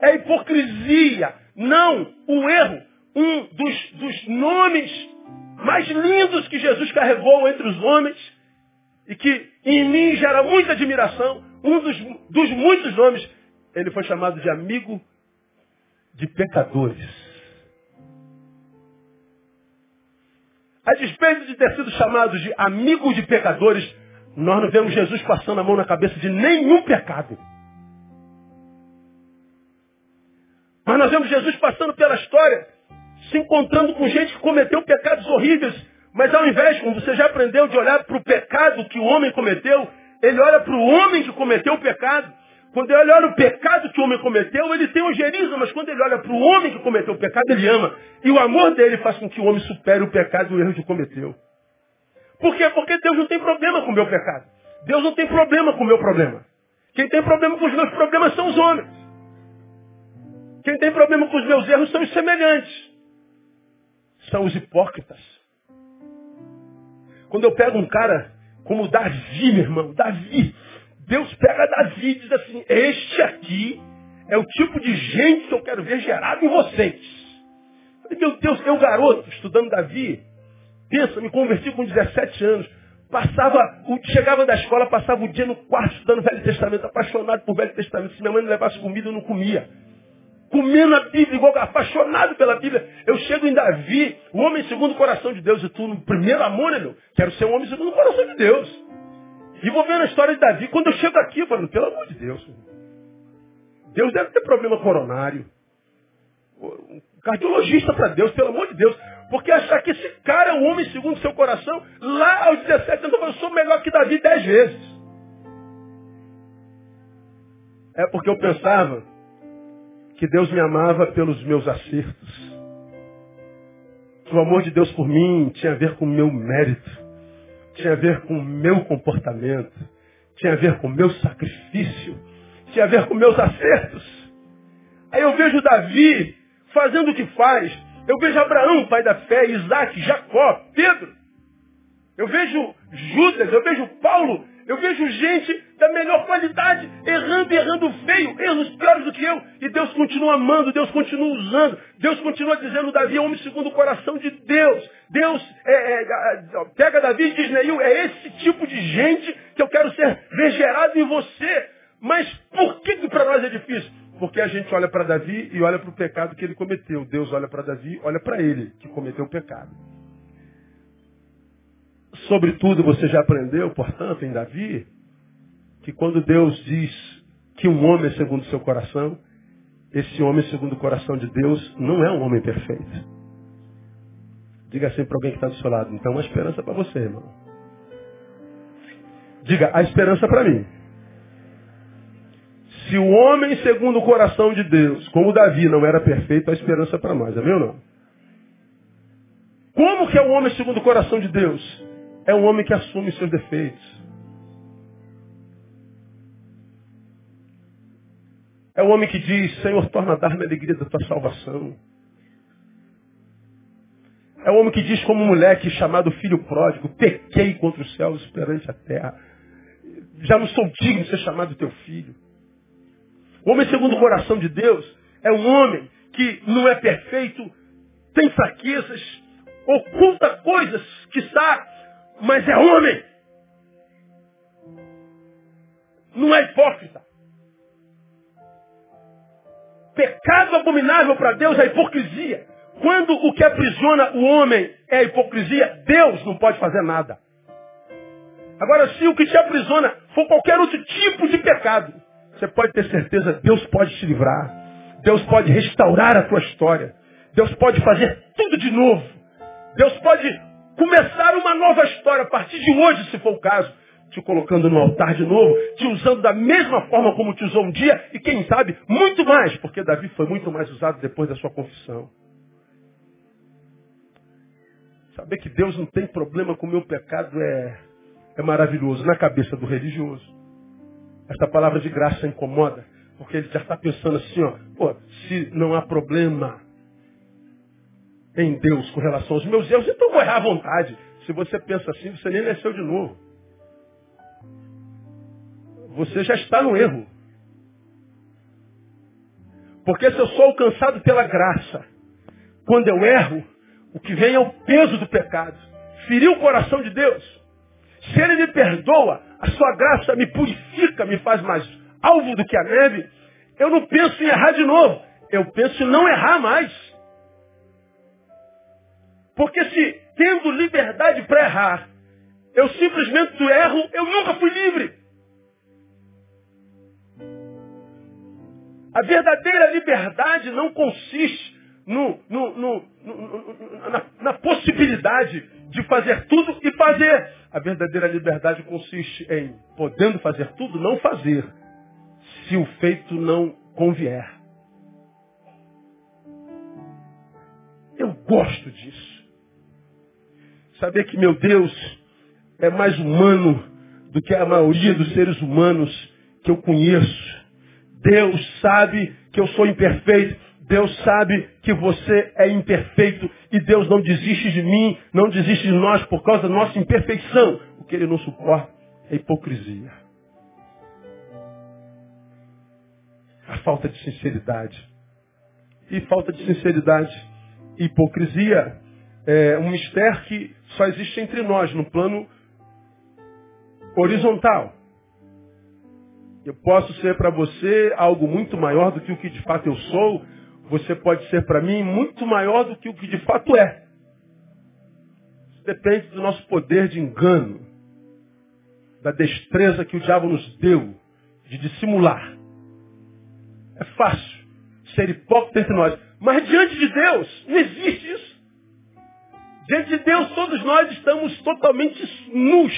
é a hipocrisia, não o erro. Um dos, dos nomes mais lindos que Jesus carregou entre os homens e que em mim gera muita admiração, um dos, dos muitos nomes, ele foi chamado de amigo de pecadores. A despeito de ter sido chamado de amigo de pecadores, nós não vemos Jesus passando a mão na cabeça de nenhum pecado. Mas nós vemos Jesus passando pela história, se encontrando com gente que cometeu pecados horríveis, mas ao invés, como você já aprendeu, de olhar para o pecado que o homem cometeu, ele olha para o homem que cometeu o pecado. Quando ele olha o pecado que o homem cometeu, ele tem ojeriza, mas quando ele olha para o homem que cometeu o pecado, ele ama. E o amor dele faz com que o homem supere o pecado e o erro que cometeu. Por quê? Porque Deus não tem problema com o meu pecado. Deus não tem problema com o meu problema. Quem tem problema com os meus problemas são os homens. Quem tem problema com os meus erros são os semelhantes. São os hipócritas. Quando eu pego um cara como Davi, meu irmão, Davi, Deus pega Davi e diz assim, este aqui é o tipo de gente que eu quero ver gerado em vocês. Meu Deus, eu garoto, estudando Davi, pensa, me converti com 17 anos, passava, chegava da escola, passava o dia no quarto estudando o Velho Testamento, apaixonado por Velho Testamento. Se minha mãe não levasse comida, eu não comia. Comendo a Bíblia, igual apaixonado pela Bíblia. Eu chego em Davi, o homem segundo o coração de Deus, e tu no primeiro amor, né, meu? Quero ser um homem segundo o coração de Deus. E vou vendo a história de Davi. Quando eu chego aqui, eu falo, pelo amor de Deus. Deus deve ter problema coronário. Um cardiologista para Deus, pelo amor de Deus. Porque achar que esse cara é um homem segundo seu coração, lá aos 17 anos, eu sou melhor que Davi 10 vezes. É porque eu pensava que Deus me amava pelos meus acertos. Que o amor de Deus por mim tinha a ver com o meu mérito tinha a ver com o meu comportamento, tinha a ver com o meu sacrifício, tinha a ver com meus acertos. Aí eu vejo Davi fazendo o que faz. Eu vejo Abraão, pai da fé, Isaac, Jacó, Pedro. Eu vejo Judas, eu vejo Paulo, eu vejo gente da melhor qualidade, errando errando feio, erros piores do que eu. E Deus continua amando, Deus continua usando, Deus continua dizendo, Davi é homem segundo o coração de Deus. Deus é, é, é, pega Davi e diz, Neil, é esse tipo de gente que eu quero ser regerado em você. Mas por que, que para nós é difícil? Porque a gente olha para Davi e olha para o pecado que ele cometeu. Deus olha para Davi, olha para ele que cometeu o pecado. Sobretudo, você já aprendeu, portanto, em Davi, que quando Deus diz que um homem é segundo o seu coração, esse homem segundo o coração de Deus não é um homem perfeito. Diga assim para alguém que está do seu lado. Então, uma esperança para você, irmão. Diga, a esperança para mim. Se o homem segundo o coração de Deus, como Davi, não era perfeito, a esperança para nós. É meu não? Como que é o homem segundo o coração de Deus? É um homem que assume seus defeitos. É o homem que diz, Senhor, torna a dar-me a alegria da tua salvação. É o homem que diz como um moleque chamado filho pródigo, pequei contra os céus perante a terra. Já não sou digno de ser chamado teu filho. O homem segundo o coração de Deus é um homem que não é perfeito, tem fraquezas, oculta coisas, que está mas é homem. Não é hipócrita. Pecado abominável para Deus é hipocrisia. Quando o que aprisiona o homem é hipocrisia, Deus não pode fazer nada. Agora, se o que te aprisiona for qualquer outro tipo de pecado, você pode ter certeza, Deus pode te livrar. Deus pode restaurar a tua história. Deus pode fazer tudo de novo. Deus pode começar uma nova história a partir de hoje, se for o caso. Te colocando no altar de novo, te usando da mesma forma como te usou um dia, e quem sabe, muito mais, porque Davi foi muito mais usado depois da sua confissão. Saber que Deus não tem problema com o meu pecado é, é maravilhoso na cabeça do religioso. Esta palavra de graça incomoda, porque ele já está pensando assim, ó, pô, se não há problema em Deus com relação aos meus erros, então vou errar à vontade. Se você pensa assim, você nem nasceu de novo. Você já está no erro. Porque se eu sou alcançado pela graça, quando eu erro, o que vem é o peso do pecado. Feriu o coração de Deus. Se Ele me perdoa, a sua graça me purifica, me faz mais alvo do que a neve. Eu não penso em errar de novo. Eu penso em não errar mais. Porque se tendo liberdade para errar, eu simplesmente erro, eu nunca fui livre. A verdadeira liberdade não consiste no, no, no, na, na possibilidade de fazer tudo e fazer. A verdadeira liberdade consiste em, podendo fazer tudo, não fazer. se o feito não convier. Eu gosto disso. Saber que meu Deus é mais humano do que a maioria dos seres humanos que eu conheço. Deus sabe que eu sou imperfeito. Deus sabe que você é imperfeito e Deus não desiste de mim, não desiste de nós por causa da nossa imperfeição. O que ele não suporta é hipocrisia. A falta de sinceridade. E falta de sinceridade e hipocrisia é um mistério que só existe entre nós, no plano horizontal. Eu posso ser para você algo muito maior do que o que de fato eu sou. Você pode ser para mim muito maior do que o que de fato é. Isso depende do nosso poder de engano, da destreza que o diabo nos deu de dissimular. É fácil ser hipócrita entre nós. Mas diante de Deus, não existe isso. Diante de Deus, todos nós estamos totalmente nus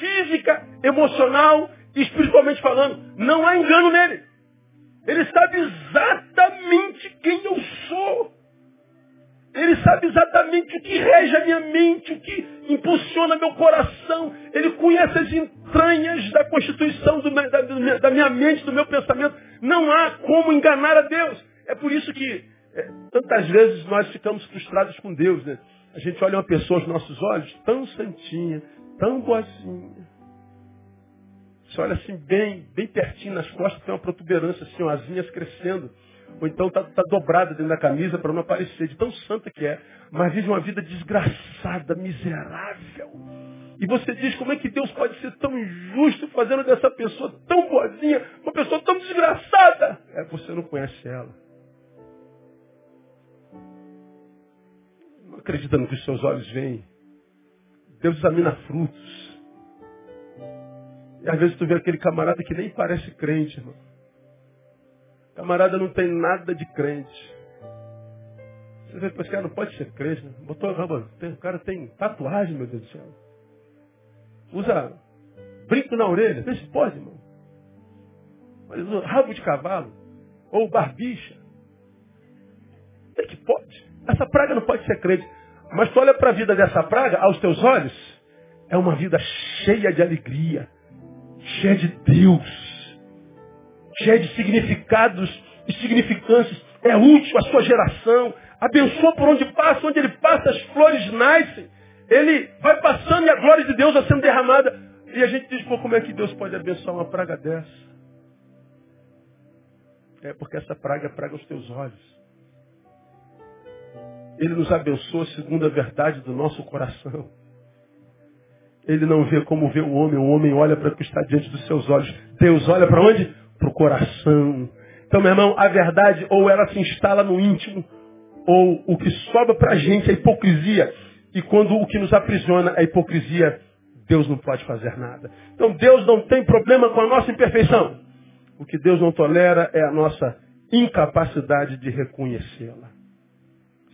física, emocional espiritualmente falando. Não há engano nele. Ele sabe exatamente quem eu sou. Ele sabe exatamente o que rege a minha mente, o que impulsiona meu coração. Ele conhece as entranhas da constituição do, da, da, minha mente, do meu pensamento. Não há como enganar a Deus. É por isso que é, tantas vezes nós ficamos frustrados com Deus. Né? A gente olha uma pessoa aos nossos olhos tão santinha, tão boazinha. Você olha assim bem, bem pertinho nas costas, tem uma protuberância assim, umas vinhas crescendo. Ou então está tá dobrada dentro da camisa para não aparecer, de tão santa que é. Mas vive uma vida desgraçada, miserável. E você diz, como é que Deus pode ser tão injusto fazendo dessa pessoa tão boazinha, uma pessoa tão desgraçada? É, você não conhece ela. Acredita no que os seus olhos veem. Deus examina frutos. E às vezes tu vê aquele camarada que nem parece crente, irmão. Camarada não tem nada de crente. Você vê esse cara não pode ser crente, né? Botou o cara tem tatuagem, meu Deus do céu. Usa brinco na orelha. Vê se pode, irmão. Mas rabo de cavalo. Ou barbicha. É que pode. Essa praga não pode ser crente. Mas tu olha para a vida dessa praga, aos teus olhos, é uma vida cheia de alegria, cheia de Deus, cheia de significados e significâncias. É útil à sua geração, abençoa por onde passa, onde ele passa, as flores nascem. Ele vai passando e a glória de Deus vai sendo derramada. E a gente diz, pô, como é que Deus pode abençoar uma praga dessa? É porque essa praga é praga aos teus olhos. Ele nos abençoa segundo a verdade do nosso coração. Ele não vê como vê o homem, o homem olha para o que está diante dos seus olhos. Deus olha para onde? Para o coração. Então, meu irmão, a verdade ou ela se instala no íntimo, ou o que sobra para a gente é hipocrisia. E quando o que nos aprisiona é hipocrisia, Deus não pode fazer nada. Então Deus não tem problema com a nossa imperfeição. O que Deus não tolera é a nossa incapacidade de reconhecê-la.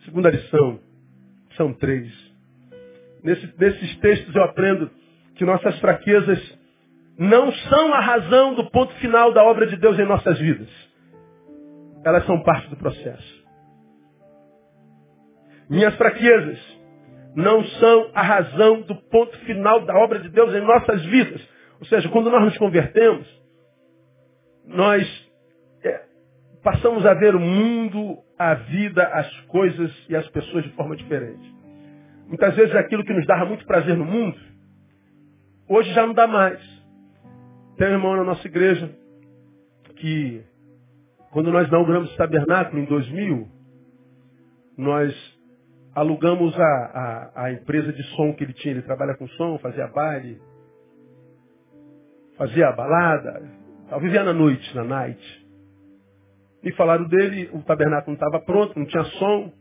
Segunda lição, são três. Nesse, nesses textos eu aprendo que nossas fraquezas não são a razão do ponto final da obra de Deus em nossas vidas. Elas são parte do processo. Minhas fraquezas não são a razão do ponto final da obra de Deus em nossas vidas. Ou seja, quando nós nos convertemos, nós é, passamos a ver o mundo a vida, as coisas e as pessoas de forma diferente. Muitas vezes aquilo que nos dava muito prazer no mundo, hoje já não dá mais. Tem um irmão na nossa igreja que, quando nós inauguramos o tabernáculo em 2000, nós alugamos a, a, a, empresa de som que ele tinha. Ele trabalha com som, fazia baile, fazia balada, vivia na noite, na night. Me falaram dele, o tabernáculo não estava pronto, não tinha som,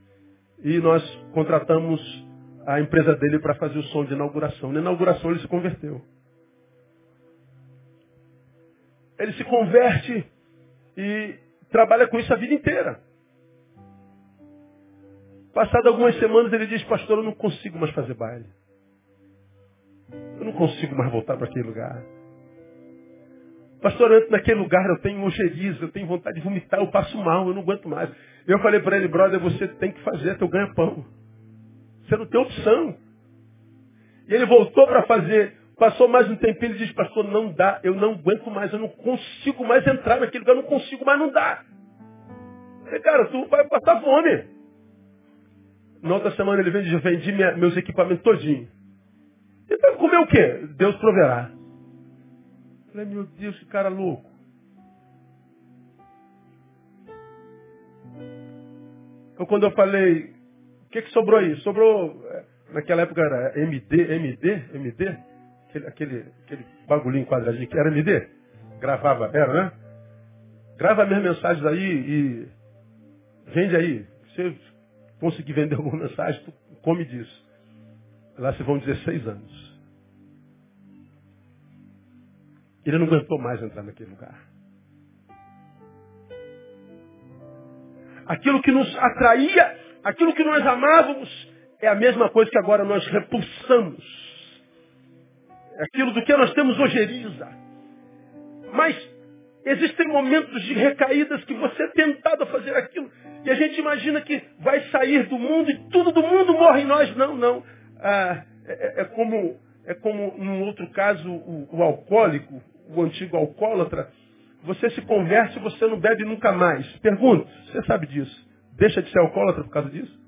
e nós contratamos a empresa dele para fazer o som de inauguração. Na inauguração ele se converteu. Ele se converte e trabalha com isso a vida inteira. Passado algumas semanas ele diz, pastor, eu não consigo mais fazer baile. Eu não consigo mais voltar para aquele lugar. Pastor, eu entro naquele lugar, eu tenho ojeriza, eu tenho vontade de vomitar, eu passo mal, eu não aguento mais. Eu falei para ele, brother, você tem que fazer teu ganha-pão. Você não tem opção. E ele voltou para fazer. Passou mais um tempinho e disse, pastor, não dá, eu não aguento mais, eu não consigo mais entrar naquele lugar, eu não consigo mais, não dá. Eu falei, cara, tu vai passar fome. Na outra semana ele vende, vendi meus equipamentos todinho. Vai comer o quê? Deus proverá. Falei, meu Deus, que cara louco. Então quando eu falei, o que, que sobrou aí? Sobrou, é, naquela época era MD, MD, MD? aquele, aquele, aquele bagulhinho quadradinho que era MD? Gravava, era, né? Grava minhas mensagens aí e vende aí. Se conseguir vender alguma mensagem, tu come disso. Lá se vão 16 anos. Ele não aguentou mais entrar naquele lugar. Aquilo que nos atraía, aquilo que nós amávamos, é a mesma coisa que agora nós repulsamos aquilo do que nós temos ojeriza. Mas existem momentos de recaídas que você é tentado a fazer aquilo. E a gente imagina que vai sair do mundo e tudo do mundo morre em nós. Não, não. Ah, é, é, como, é como num outro caso o, o alcoólico, o antigo alcoólatra. Você se converte e você não bebe nunca mais. Pergunto, você sabe disso. Deixa de ser alcoólatra por causa disso?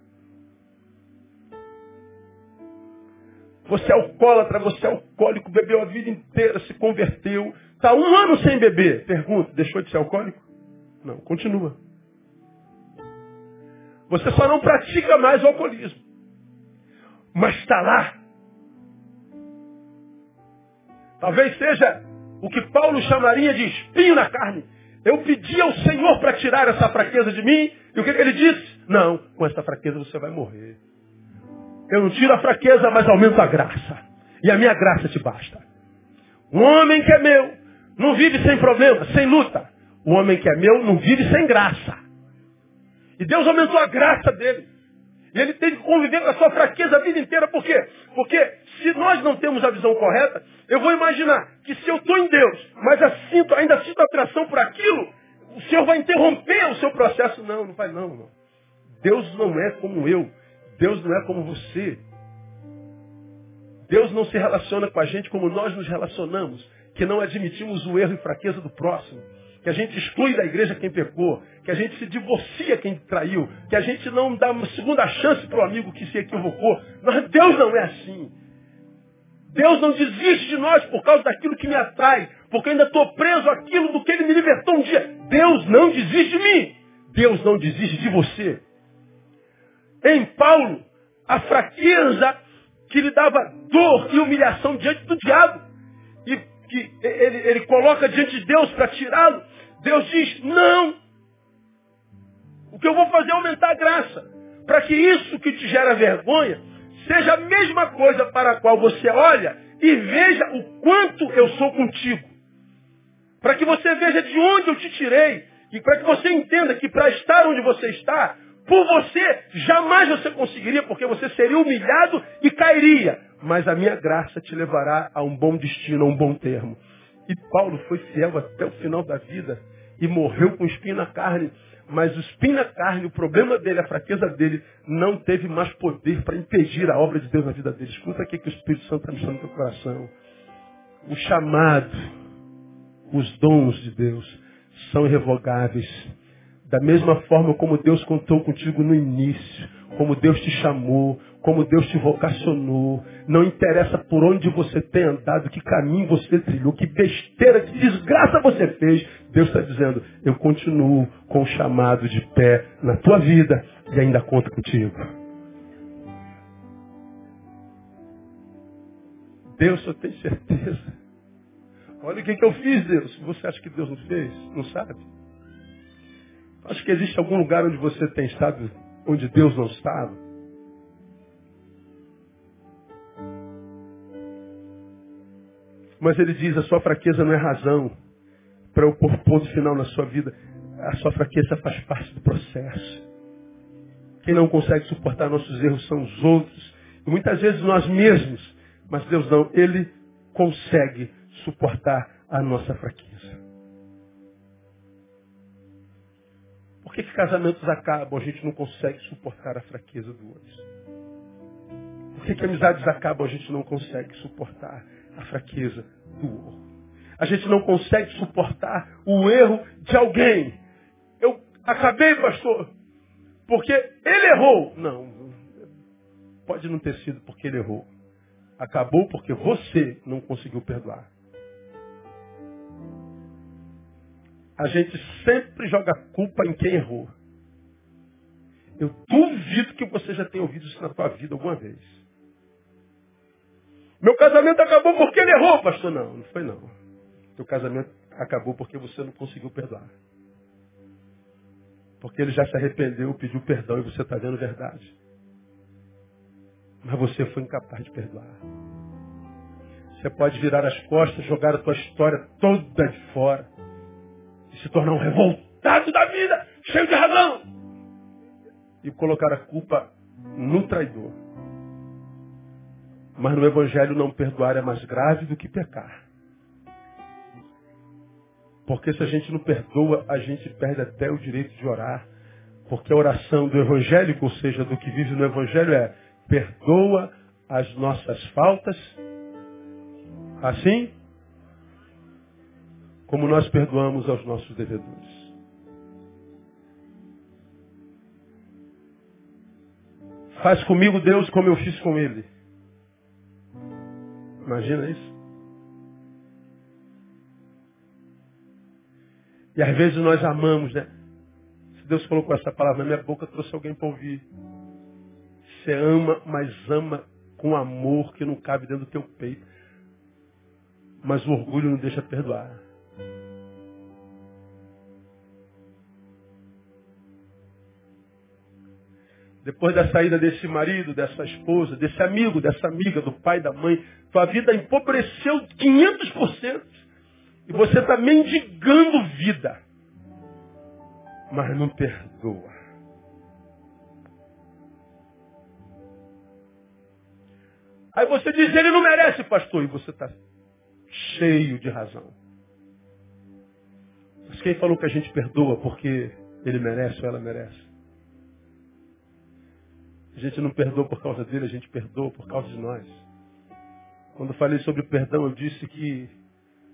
Você é alcoólatra, você é alcoólico, bebeu a vida inteira, se converteu. Está um ano sem beber. Pergunta, deixou de ser alcoólico? Não, continua. Você só não pratica mais o alcoolismo. Mas está lá. Talvez seja o que Paulo chamaria de espinho na carne. Eu pedi ao Senhor para tirar essa fraqueza de mim. E o que, ele disse? Não, com essa fraqueza você vai morrer. Eu não tiro a fraqueza, mas aumento a graça. E a minha graça te basta. Um homem que é meu não vive sem problema, sem luta. O homem que é meu não vive sem graça. E Deus aumentou a graça dele. E ele tem que conviver com a sua fraqueza a vida inteira. Por quê? Porque se nós não temos a visão correta, eu vou imaginar que se eu estou em Deus, mas sinto, ainda sinto atração por aquilo, o Senhor vai interromper o seu processo. Não, não vai não. Deus não é como eu. Deus não é como você. Deus não se relaciona com a gente como nós nos relacionamos, que não admitimos o erro e fraqueza do próximo, que a gente exclui da igreja quem pecou, que a gente se divorcia quem traiu, que a gente não dá uma segunda chance para o amigo que se equivocou. Mas Deus não é assim. Deus não desiste de nós por causa daquilo que me atrai, porque ainda estou preso àquilo do que Ele me libertou um dia. Deus não desiste de mim. Deus não desiste de você em Paulo a fraqueza que lhe dava dor e humilhação diante do diabo. E que ele, ele coloca diante de Deus para tirá-lo. Deus diz, não. O que eu vou fazer é aumentar a graça. Para que isso que te gera vergonha seja a mesma coisa para a qual você olha e veja o quanto eu sou contigo. Para que você veja de onde eu te tirei. E para que você entenda que para estar onde você está, por você, jamais você conseguiria, porque você seria humilhado e cairia. Mas a minha graça te levará a um bom destino, a um bom termo. E Paulo foi fiel até o final da vida e morreu com espinho na carne. Mas o espinho na carne, o problema dele, a fraqueza dele, não teve mais poder para impedir a obra de Deus na vida dele. Escuta aqui que o Espírito Santo está me no teu coração. O chamado, os dons de Deus são irrevogáveis da mesma forma como Deus contou contigo no início, como Deus te chamou, como Deus te vocacionou. Não interessa por onde você tem andado, que caminho você trilhou, que besteira, que desgraça você fez. Deus está dizendo, eu continuo com o chamado de pé na tua vida e ainda conto contigo. Deus, eu tenho certeza. Olha o que, que eu fiz, Deus. Você acha que Deus não fez? Não sabe? Acho que existe algum lugar onde você tem estado, onde Deus não estava. Mas ele diz, a sua fraqueza não é razão para eu pôr ponto final na sua vida. A sua fraqueza faz parte do processo. Quem não consegue suportar nossos erros são os outros. E muitas vezes nós mesmos. Mas Deus não, Ele consegue suportar a nossa fraqueza. Por que, que casamentos acabam? A gente não consegue suportar a fraqueza do outro. Por que, que amizades acabam? A gente não consegue suportar a fraqueza do outro. A gente não consegue suportar o erro de alguém. Eu acabei, pastor, porque ele errou. Não, pode não ter sido porque ele errou. Acabou porque você não conseguiu perdoar. A gente sempre joga culpa em quem errou. Eu duvido que você já tenha ouvido isso na tua vida alguma vez. Meu casamento acabou porque ele errou, pastor. Não, não foi não. Teu casamento acabou porque você não conseguiu perdoar. Porque ele já se arrependeu, pediu perdão e você está vendo verdade. Mas você foi incapaz de perdoar. Você pode virar as costas, jogar a tua história toda de fora e se tornar um revoltado da vida, cheio de razão. E colocar a culpa no traidor. Mas no Evangelho não perdoar é mais grave do que pecar. Porque se a gente não perdoa, a gente perde até o direito de orar. Porque a oração do evangélico, ou seja, do que vive no evangelho é perdoa as nossas faltas, assim como nós perdoamos aos nossos devedores. Faz comigo, Deus, como eu fiz com ele. Imagina isso. E às vezes nós amamos, né? Se Deus colocou essa palavra na minha boca, trouxe alguém para ouvir. Você ama, mas ama com amor que não cabe dentro do teu peito. Mas o orgulho não deixa perdoar. Depois da saída desse marido, dessa esposa, desse amigo, dessa amiga, do pai, da mãe, tua vida empobreceu 500%. E você está mendigando vida. Mas não perdoa. Aí você diz, ele não merece, pastor. E você está cheio de razão. Mas quem falou que a gente perdoa porque ele merece ou ela merece? A gente não perdoa por causa dele, a gente perdoa por causa de nós. Quando falei sobre perdão, eu disse que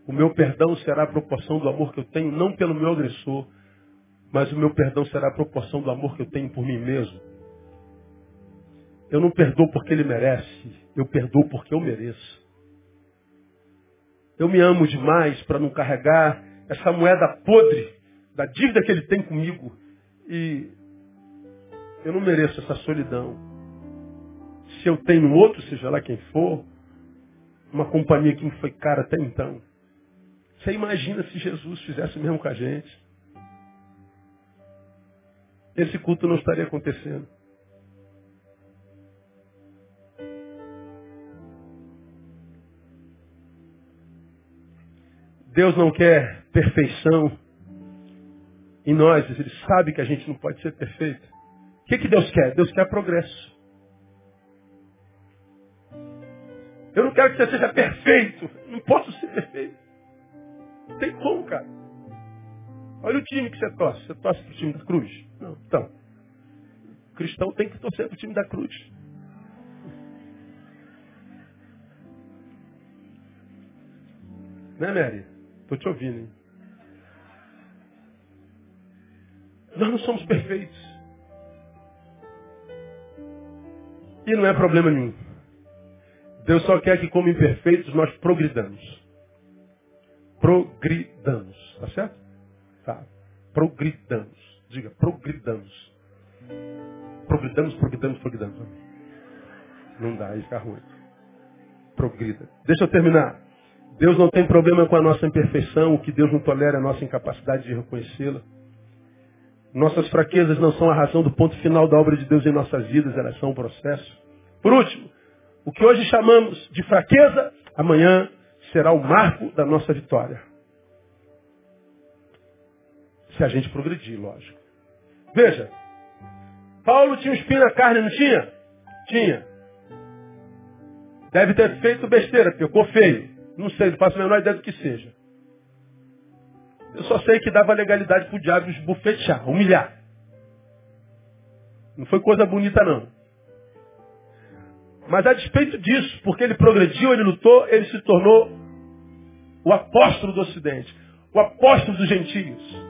o meu perdão será a proporção do amor que eu tenho, não pelo meu agressor, mas o meu perdão será a proporção do amor que eu tenho por mim mesmo. Eu não perdoo porque ele merece, eu perdoo porque eu mereço. Eu me amo demais para não carregar essa moeda podre da dívida que ele tem comigo. E eu não mereço essa solidão. Se eu tenho outro, seja lá quem for, uma companhia que me foi cara até então, você imagina se Jesus fizesse mesmo com a gente? Esse culto não estaria acontecendo. Deus não quer perfeição em nós, Ele sabe que a gente não pode ser perfeito. O que, que Deus quer? Deus quer progresso. Eu não quero que você seja perfeito. Não posso ser perfeito. Não tem como, cara. Olha o time que você torce. Você torce para o time da cruz? Não. Então, cristão tem que torcer para o time da cruz. Né, Mary? Estou te ouvindo, hein? Nós não somos perfeitos. E não é problema nenhum. Deus só quer que, como imperfeitos, nós progridamos progridamos. Tá certo? Tá. Progridamos. Diga, progridamos. Progridamos, progridamos, progridamos. Não dá, aí fica ruim. Progrida. Deixa eu terminar. Deus não tem problema com a nossa imperfeição, o que Deus não tolera é a nossa incapacidade de reconhecê-la. Nossas fraquezas não são a razão do ponto final da obra de Deus em nossas vidas, elas são um processo. Por último, o que hoje chamamos de fraqueza, amanhã será o marco da nossa vitória. Se a gente progredir, lógico. Veja, Paulo tinha um espinho na carne, não tinha? Tinha. Deve ter feito besteira, ficou feio. Não sei, não faço a menor ideia do que seja. Eu só sei que dava legalidade para o diabo esbufetear, humilhar. Não foi coisa bonita, não. Mas a despeito disso, porque ele progrediu, ele lutou, ele se tornou o apóstolo do Ocidente, o apóstolo dos gentios.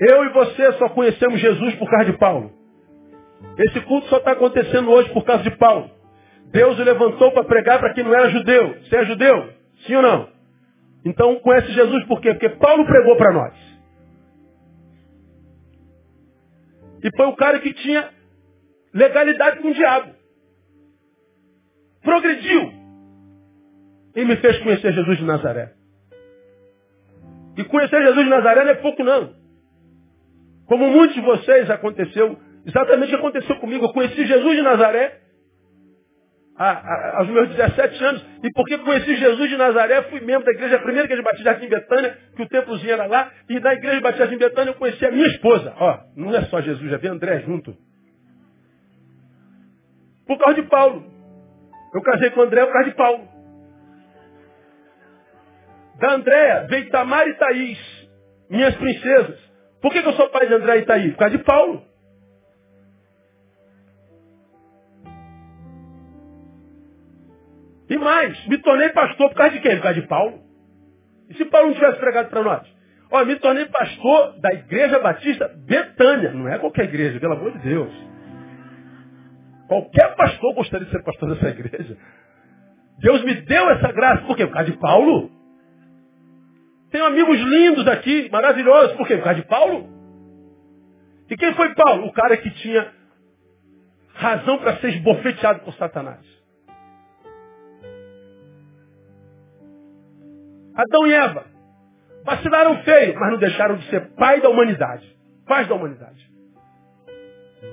Eu e você só conhecemos Jesus por causa de Paulo. Esse culto só está acontecendo hoje por causa de Paulo. Deus o levantou para pregar para quem não era judeu. Você é judeu? Sim ou não? Então conhece Jesus por quê? Porque Paulo pregou para nós. E foi o cara que tinha legalidade com o diabo. Progrediu. E me fez conhecer Jesus de Nazaré. E conhecer Jesus de Nazaré não é pouco não. Como muitos de vocês aconteceu, exatamente aconteceu comigo. Eu conheci Jesus de Nazaré a, a, aos meus 17 anos. E porque conheci Jesus de Nazaré, fui membro da igreja, a primeira igreja batista aqui em Betânia, que o templozinho era lá. E na igreja batista em Betânia eu conheci a minha esposa. Ó, não é só Jesus, já vi André junto. Por causa de Paulo. Eu casei com André por causa de Paulo. Da Andréia veio Tamar e Thaís, minhas princesas. Por que, que eu sou pai de André e Thaís? Por causa de Paulo. E mais, me tornei pastor por causa de quem? Por causa de Paulo. E se Paulo não tivesse pregado para nós? Olha, me tornei pastor da Igreja Batista Betânia. Não é qualquer igreja, pelo amor de Deus. Qualquer pastor gostaria de ser pastor dessa igreja. Deus me deu essa graça. Por quê? Por causa de Paulo. Tenho amigos lindos aqui, maravilhosos. Por quê? Por causa de Paulo. E quem foi Paulo? O cara que tinha razão para ser esbofeteado por Satanás. Adão e Eva vacilaram feio, mas não deixaram de ser pai da humanidade. Pais da humanidade.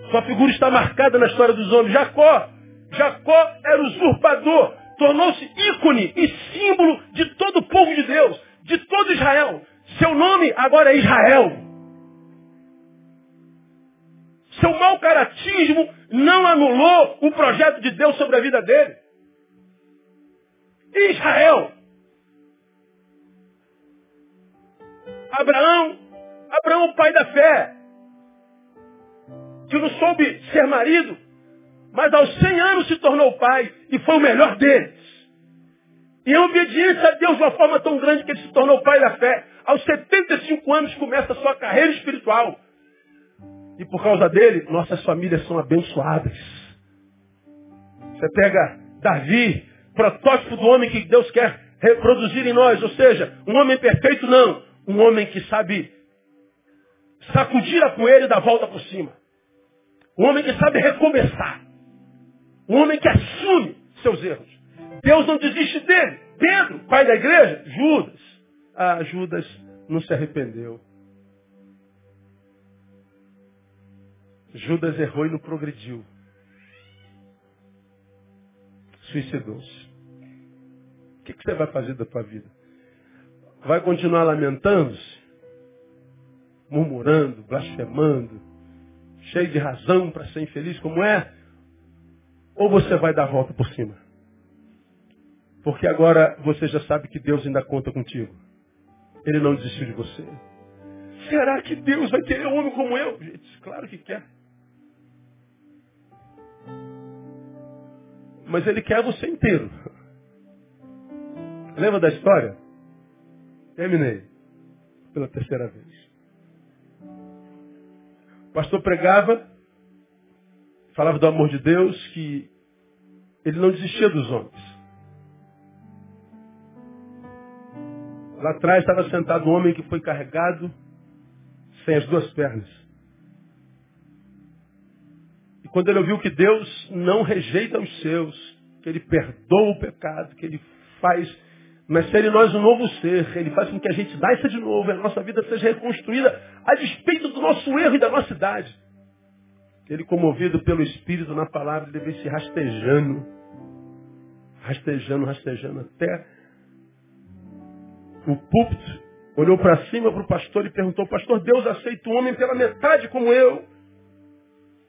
Sua figura está marcada na história dos homens. Jacó. Jacó era usurpador. Tornou-se ícone e símbolo de todo o povo de Deus, de todo Israel. Seu nome agora é Israel. Seu mau caratismo não anulou o projeto de Deus sobre a vida dele. Israel. Abraão, Abraão, pai da fé, que não soube ser marido, mas aos 100 anos se tornou pai e foi o melhor deles. E em obediência a Deus de uma forma tão grande que ele se tornou pai da fé. Aos 75 anos começa a sua carreira espiritual. E por causa dele, nossas famílias são abençoadas. Você pega Davi, protótipo do homem que Deus quer reproduzir em nós. Ou seja, um homem perfeito não. Um homem que sabe sacudir a poeira e dar volta por cima. Um homem que sabe recomeçar. Um homem que assume seus erros. Deus não desiste dele. Pedro, pai da igreja, Judas. Ah, Judas não se arrependeu. Judas errou e não progrediu. Suicidou-se. O que, você vai fazer da tua vida? Vai continuar lamentando-se? Murmurando, blasfemando, cheio de razão para ser infeliz como é? Ou você vai dar a volta por cima? Porque agora você já sabe que Deus ainda conta contigo. Ele não desistiu de você. Será que Deus vai querer um homem como eu? Gente, claro que quer. Mas Ele quer você inteiro. Lembra da história? Terminei. Pela terceira vez. O pastor pregava, falava do amor de Deus, que ele não desistia dos homens. Lá atrás estava sentado um homem que foi carregado sem as duas pernas. E quando ele ouviu que Deus não rejeita os seus, que ele perdoa o pecado, que ele faz nascer em nós um novo ser, ele faz com que a gente nasça de novo, a nossa vida seja reconstruída a despeito do nosso erro e da nossa idade. Ele, comovido pelo Espírito na palavra, ele veio se rastejando, rastejando, rastejando, até o púlpito, olhou para cima para o pastor e perguntou, pastor, Deus aceita um homem pela metade como eu?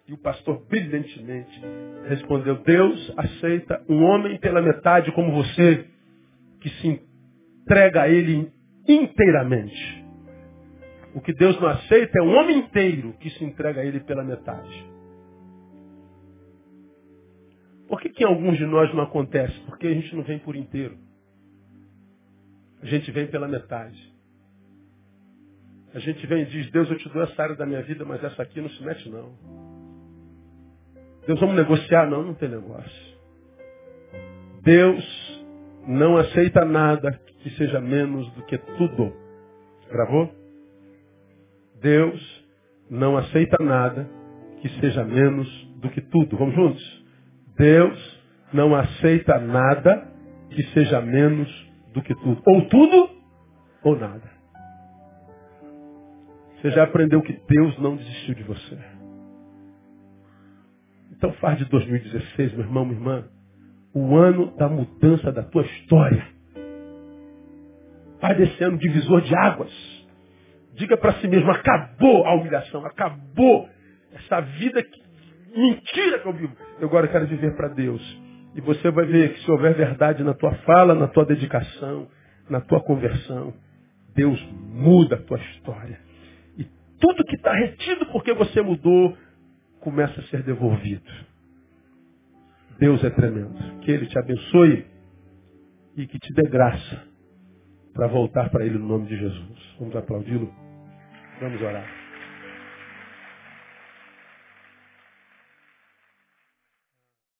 E o pastor brilhantemente respondeu, Deus aceita um homem pela metade como você, que se entrega a ele inteiramente. O que Deus não aceita é um homem inteiro que se entrega a ele pela metade. Por que, que em alguns de nós não acontece? Porque a gente não vem por inteiro. A gente vem pela metade. A gente vem e diz, Deus, eu te dou essa área da minha vida, mas essa aqui não se mete não. Deus, vamos negociar? Não, não tem negócio. Deus não aceita nada que seja menos do que tudo. Gravou? Deus não aceita nada que seja menos do que tudo. Vamos juntos? Deus não aceita nada que seja menos do que tudo. Ou tudo, ou nada. Você já aprendeu que Deus não desistiu de você. Então faz de 2016, meu irmão, minha irmã, o ano da mudança da tua história. Faz desse ano divisor de águas. Diga para si mesmo, acabou a humilhação, acabou essa vida que, mentira que eu vivo. Eu agora quero viver para Deus. E você vai ver que se houver verdade na tua fala, na tua dedicação, na tua conversão, Deus muda a tua história. E tudo que está retido porque você mudou, começa a ser devolvido. Deus é tremendo. Que Ele te abençoe e que te dê graça para voltar para Ele no nome de Jesus. Vamos aplaudi-lo? Vamos orar.